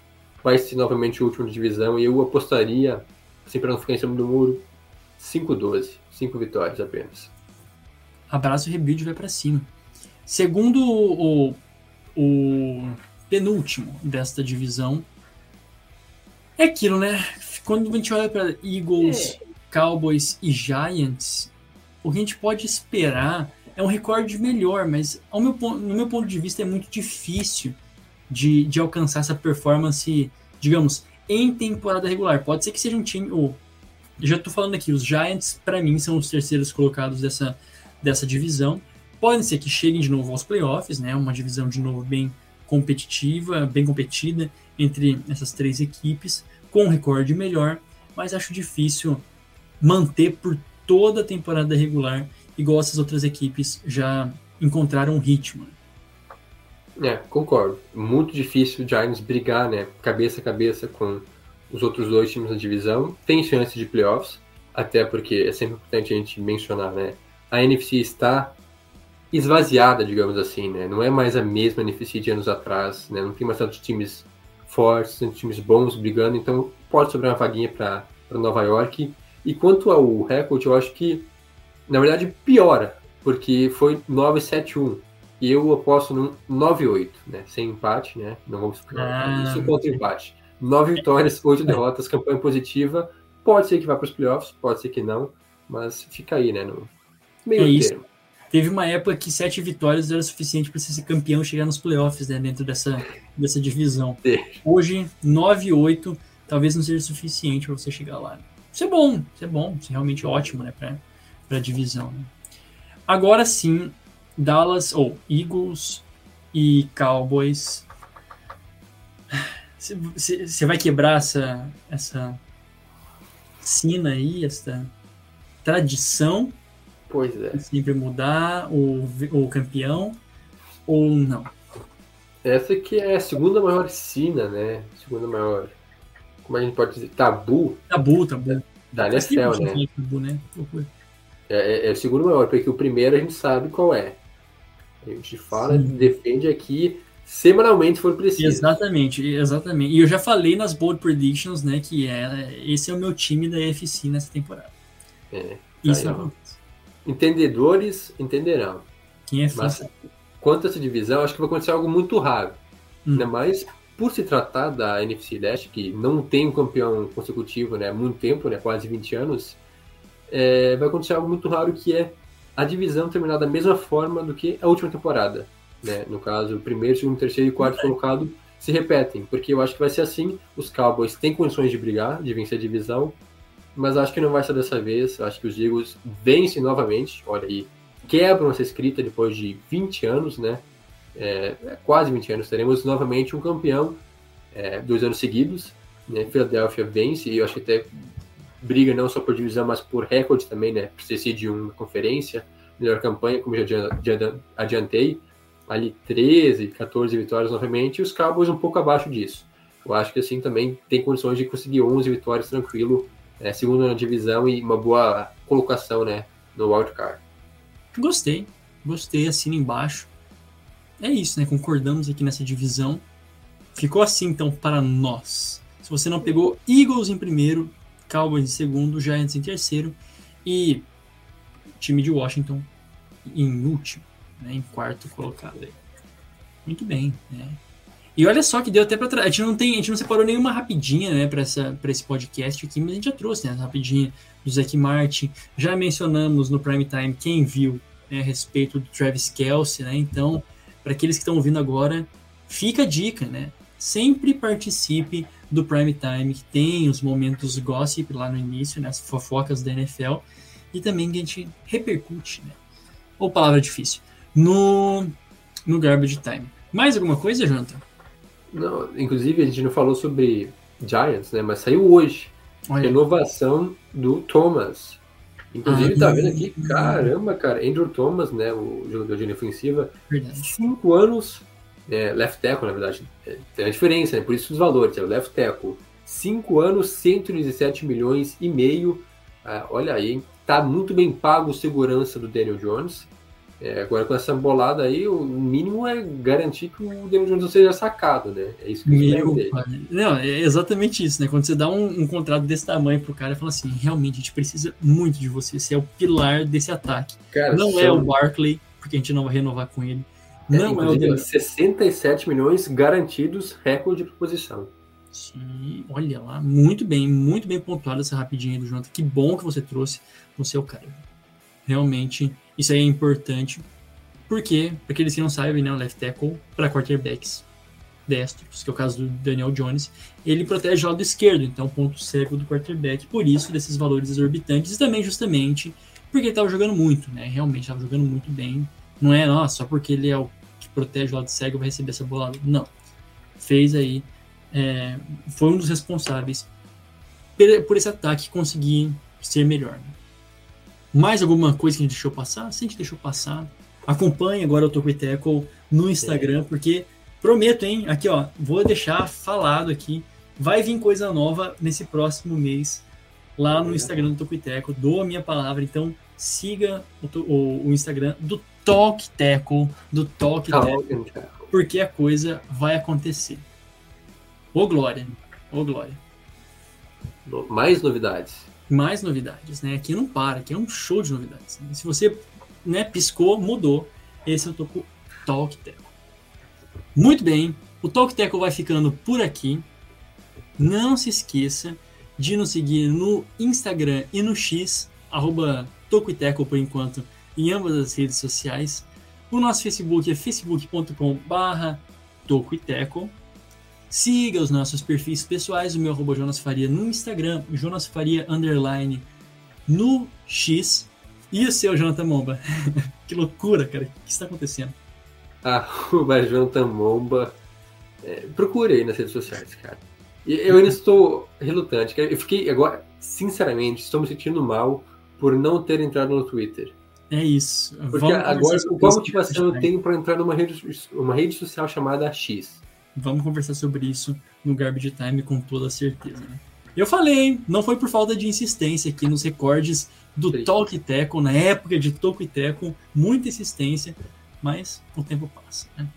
vai ser novamente o último de divisão e eu apostaria, assim para não ficar em cima do muro, 5-12, 5 vitórias apenas. Abraço rebuild vai para cima. Segundo o, o penúltimo desta divisão, é aquilo, né? Quando a gente olha para Eagles, é. Cowboys e Giants, o que a gente pode esperar é um recorde melhor, mas meu, no meu ponto de vista é muito difícil de, de alcançar essa performance, digamos, em temporada regular. Pode ser que seja um time. Ou, já estou falando aqui, os Giants, para mim, são os terceiros colocados dessa, dessa divisão. Podem ser que cheguem de novo aos playoffs, né? Uma divisão de novo bem competitiva, bem competida entre essas três equipes, com um recorde melhor, mas acho difícil manter por toda a temporada regular, igual essas outras equipes já encontraram um ritmo. É, concordo. Muito difícil o Giants brigar, né, cabeça a cabeça com os outros dois times da divisão. Tem chance de playoffs, até porque é sempre importante a gente mencionar, né, a NFC está esvaziada, digamos assim, né? Não é mais a mesma NFC de anos atrás, né? Não tem mais tantos times fortes, tantos times bons brigando, então pode sobrar uma vaguinha para Nova York e quanto ao recorde, eu acho que, na verdade, piora, porque foi 9-7-1. E eu aposto no 9-8, né? Sem empate, né? Não vamos ah, isso contra empate. Nove vitórias, oito derrotas, campanha positiva. Pode ser que vá para os playoffs, pode ser que não, mas fica aí, né? No meio é isso. Teve uma época que sete vitórias era suficiente para ser campeão e chegar nos playoffs, né? Dentro dessa, dessa divisão. Hoje, 9-8 talvez não seja suficiente para você chegar lá. Isso é bom, isso é bom, isso é realmente ótimo, né, para a divisão. Né? Agora sim, Dallas, ou Eagles e Cowboys. Você vai quebrar essa, essa sina aí, essa tradição? Pois é. Sempre mudar o, o campeão ou não? Essa que é a segunda maior sina, né? Segunda maior como a gente pode dizer, tabu. Tabu, tabu. Da NFL, né? Tabu, né? É, é, é, o segundo maior, porque o primeiro a gente sabe qual é. A gente fala, Sim. defende aqui semanalmente se for preciso. Exatamente, exatamente. E eu já falei nas Bold Predictions, né, que é, esse é o meu time da EFC nessa temporada. É, Isso aí. Entendedores entenderão. É Mas sabe. quanto a essa divisão, acho que vai acontecer algo muito raro. Hum. Ainda mais por se tratar da NFC Leste, que não tem um campeão consecutivo né, há muito tempo, né, quase 20 anos, é, vai acontecer algo muito raro que é a divisão terminar da mesma forma do que a última temporada. Né? No caso, o primeiro, segundo, terceiro e quarto colocado se repetem, porque eu acho que vai ser assim. Os Cowboys têm condições de brigar, de vencer a divisão, mas acho que não vai ser dessa vez. Acho que os Eagles vencem novamente. Olha aí, quebram essa escrita depois de 20 anos, né? É, é quase 20 anos. Teremos novamente um campeão, é, dois anos seguidos. Né? Philadelphia vence e eu acho que até briga não só por divisão, mas por recorde também, né? Por ser seed de uma conferência, melhor campanha, como já adiantei. Ali 13, 14 vitórias novamente, e os Cowboys um pouco abaixo disso. Eu acho que assim também tem condições de conseguir 11 vitórias tranquilo, é, segundo na divisão e uma boa colocação, né, no wildcard. Gostei, gostei, assina embaixo. É isso, né? Concordamos aqui nessa divisão. Ficou assim, então, para nós. Se você não pegou Eagles em primeiro, Cowboys em segundo, Giants em terceiro e time de Washington em último, né? Em quarto colocado. Muito bem, né? E olha só que deu até para tra... a gente não tem, a gente não separou nenhuma rapidinha, né, para essa para esse podcast aqui, mas a gente já trouxe, né, rapidinha do Zac Martin. Já mencionamos no Prime Time quem viu né, a respeito do Travis Kelsey, né? Então, para aqueles que estão ouvindo agora, fica a dica, né? Sempre participe do Prime Time, que tem os momentos gossip lá no início, né? As fofocas da NFL, e também que a gente repercute, né? Ou palavra difícil, no, no Garbage Time. Mais alguma coisa, Jonathan? Não, inclusive, a gente não falou sobre Giants, né, mas saiu hoje. Olha, Renovação do Thomas. Inclusive, Ah, tá vendo aqui? Caramba, cara. Andrew Thomas, né, o jogador de linha ofensiva, verdade. cinco anos, é, left tackle, na verdade, é, tem a diferença, né? Por isso os valores, é o left tackle. Cinco anos, 117 milhões e meio. Ah, olha aí, hein? tá muito bem pago o segurança do Daniel Jones. É, agora com essa bolada aí, o mínimo é garantir que o Daniel Jones não seja sacado, né? É isso que Meu. Não, é exatamente isso, né? Quando você dá um, um contrato desse tamanho pro cara e fala assim, realmente a gente precisa muito de você, você é o pilar desse ataque. Cara, Não é são- o Barkley, porque a gente não vai renovar com ele. É, Não é, o Daniel. 67 milhões garantidos, recorde de posição. Sim, olha lá, muito bem, muito bem pontuado essa rapidinha do Jonathan. Que bom que você trouxe no seu cara. Realmente, isso aí é importante. Porque, para aqueles que não sabem, né, o left tackle para quarterbacks destros, que é o caso do Daniel Jones, ele protege o lado esquerdo, então ponto cego do quarterback. Por isso, desses valores exorbitantes, e também justamente porque ele estava jogando muito, né? Realmente estava jogando muito bem. Não é, nossa, só porque ele é o que protege o lado cego vai receber essa bolada. Não. Fez aí é, foi um dos responsáveis por, por esse ataque conseguir ser melhor. né? Mais alguma coisa que a gente deixou passar? Se a gente deixou passar, acompanhe agora o Toco Tackle no Instagram, porque prometo, hein? Aqui, ó, vou deixar falado aqui. Vai vir coisa nova nesse próximo mês lá no Instagram do Toco Tackle. Dou a minha palavra, então siga o, o- o Instagram do Talk Tackle, do Talk Tackle porque a coisa vai acontecer. Ô Glória, ô Glória. Mais novidades. Mais novidades, né? Aqui não para, aqui é um show de novidades. né? Se você né, piscou, mudou. Esse com o Talk Teco. Muito bem, o Talk Teco vai ficando por aqui. Não se esqueça de nos seguir no Instagram e no X, arroba Toco e Teco por enquanto, em ambas as redes sociais. O nosso Facebook é facebook.com barra Toco e Teco. Siga os nossos perfis pessoais, o meu arroba Jonas Faria no Instagram, Jonas Faria underline no X e o seu Jonathan Momba. que loucura, cara. O que está acontecendo? Arroba Jonathan Momba. É, procure aí nas redes sociais, cara. Eu ainda estou relutante. Eu fiquei agora, sinceramente, estou me sentindo mal por não ter entrado no Twitter. É isso. Porque Vamos agora, qual motivação eu tenho para entrar numa rede, uma rede social chamada X? Vamos conversar sobre isso no Garbage Time com toda certeza. Né? Eu falei, hein? não foi por falta de insistência aqui nos recordes do Sim. Talk Teco, na época de e Teco, muita insistência, mas o tempo passa. Né?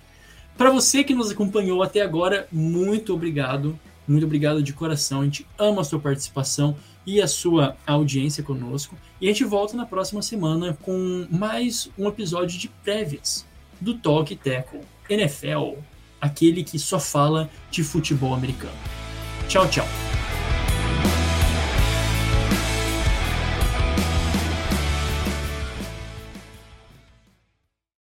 Para você que nos acompanhou até agora, muito obrigado. Muito obrigado de coração. A gente ama a sua participação e a sua audiência conosco. E a gente volta na próxima semana com mais um episódio de prévias do Talk Teco NFL, aquele que só fala de futebol americano. Tchau, tchau.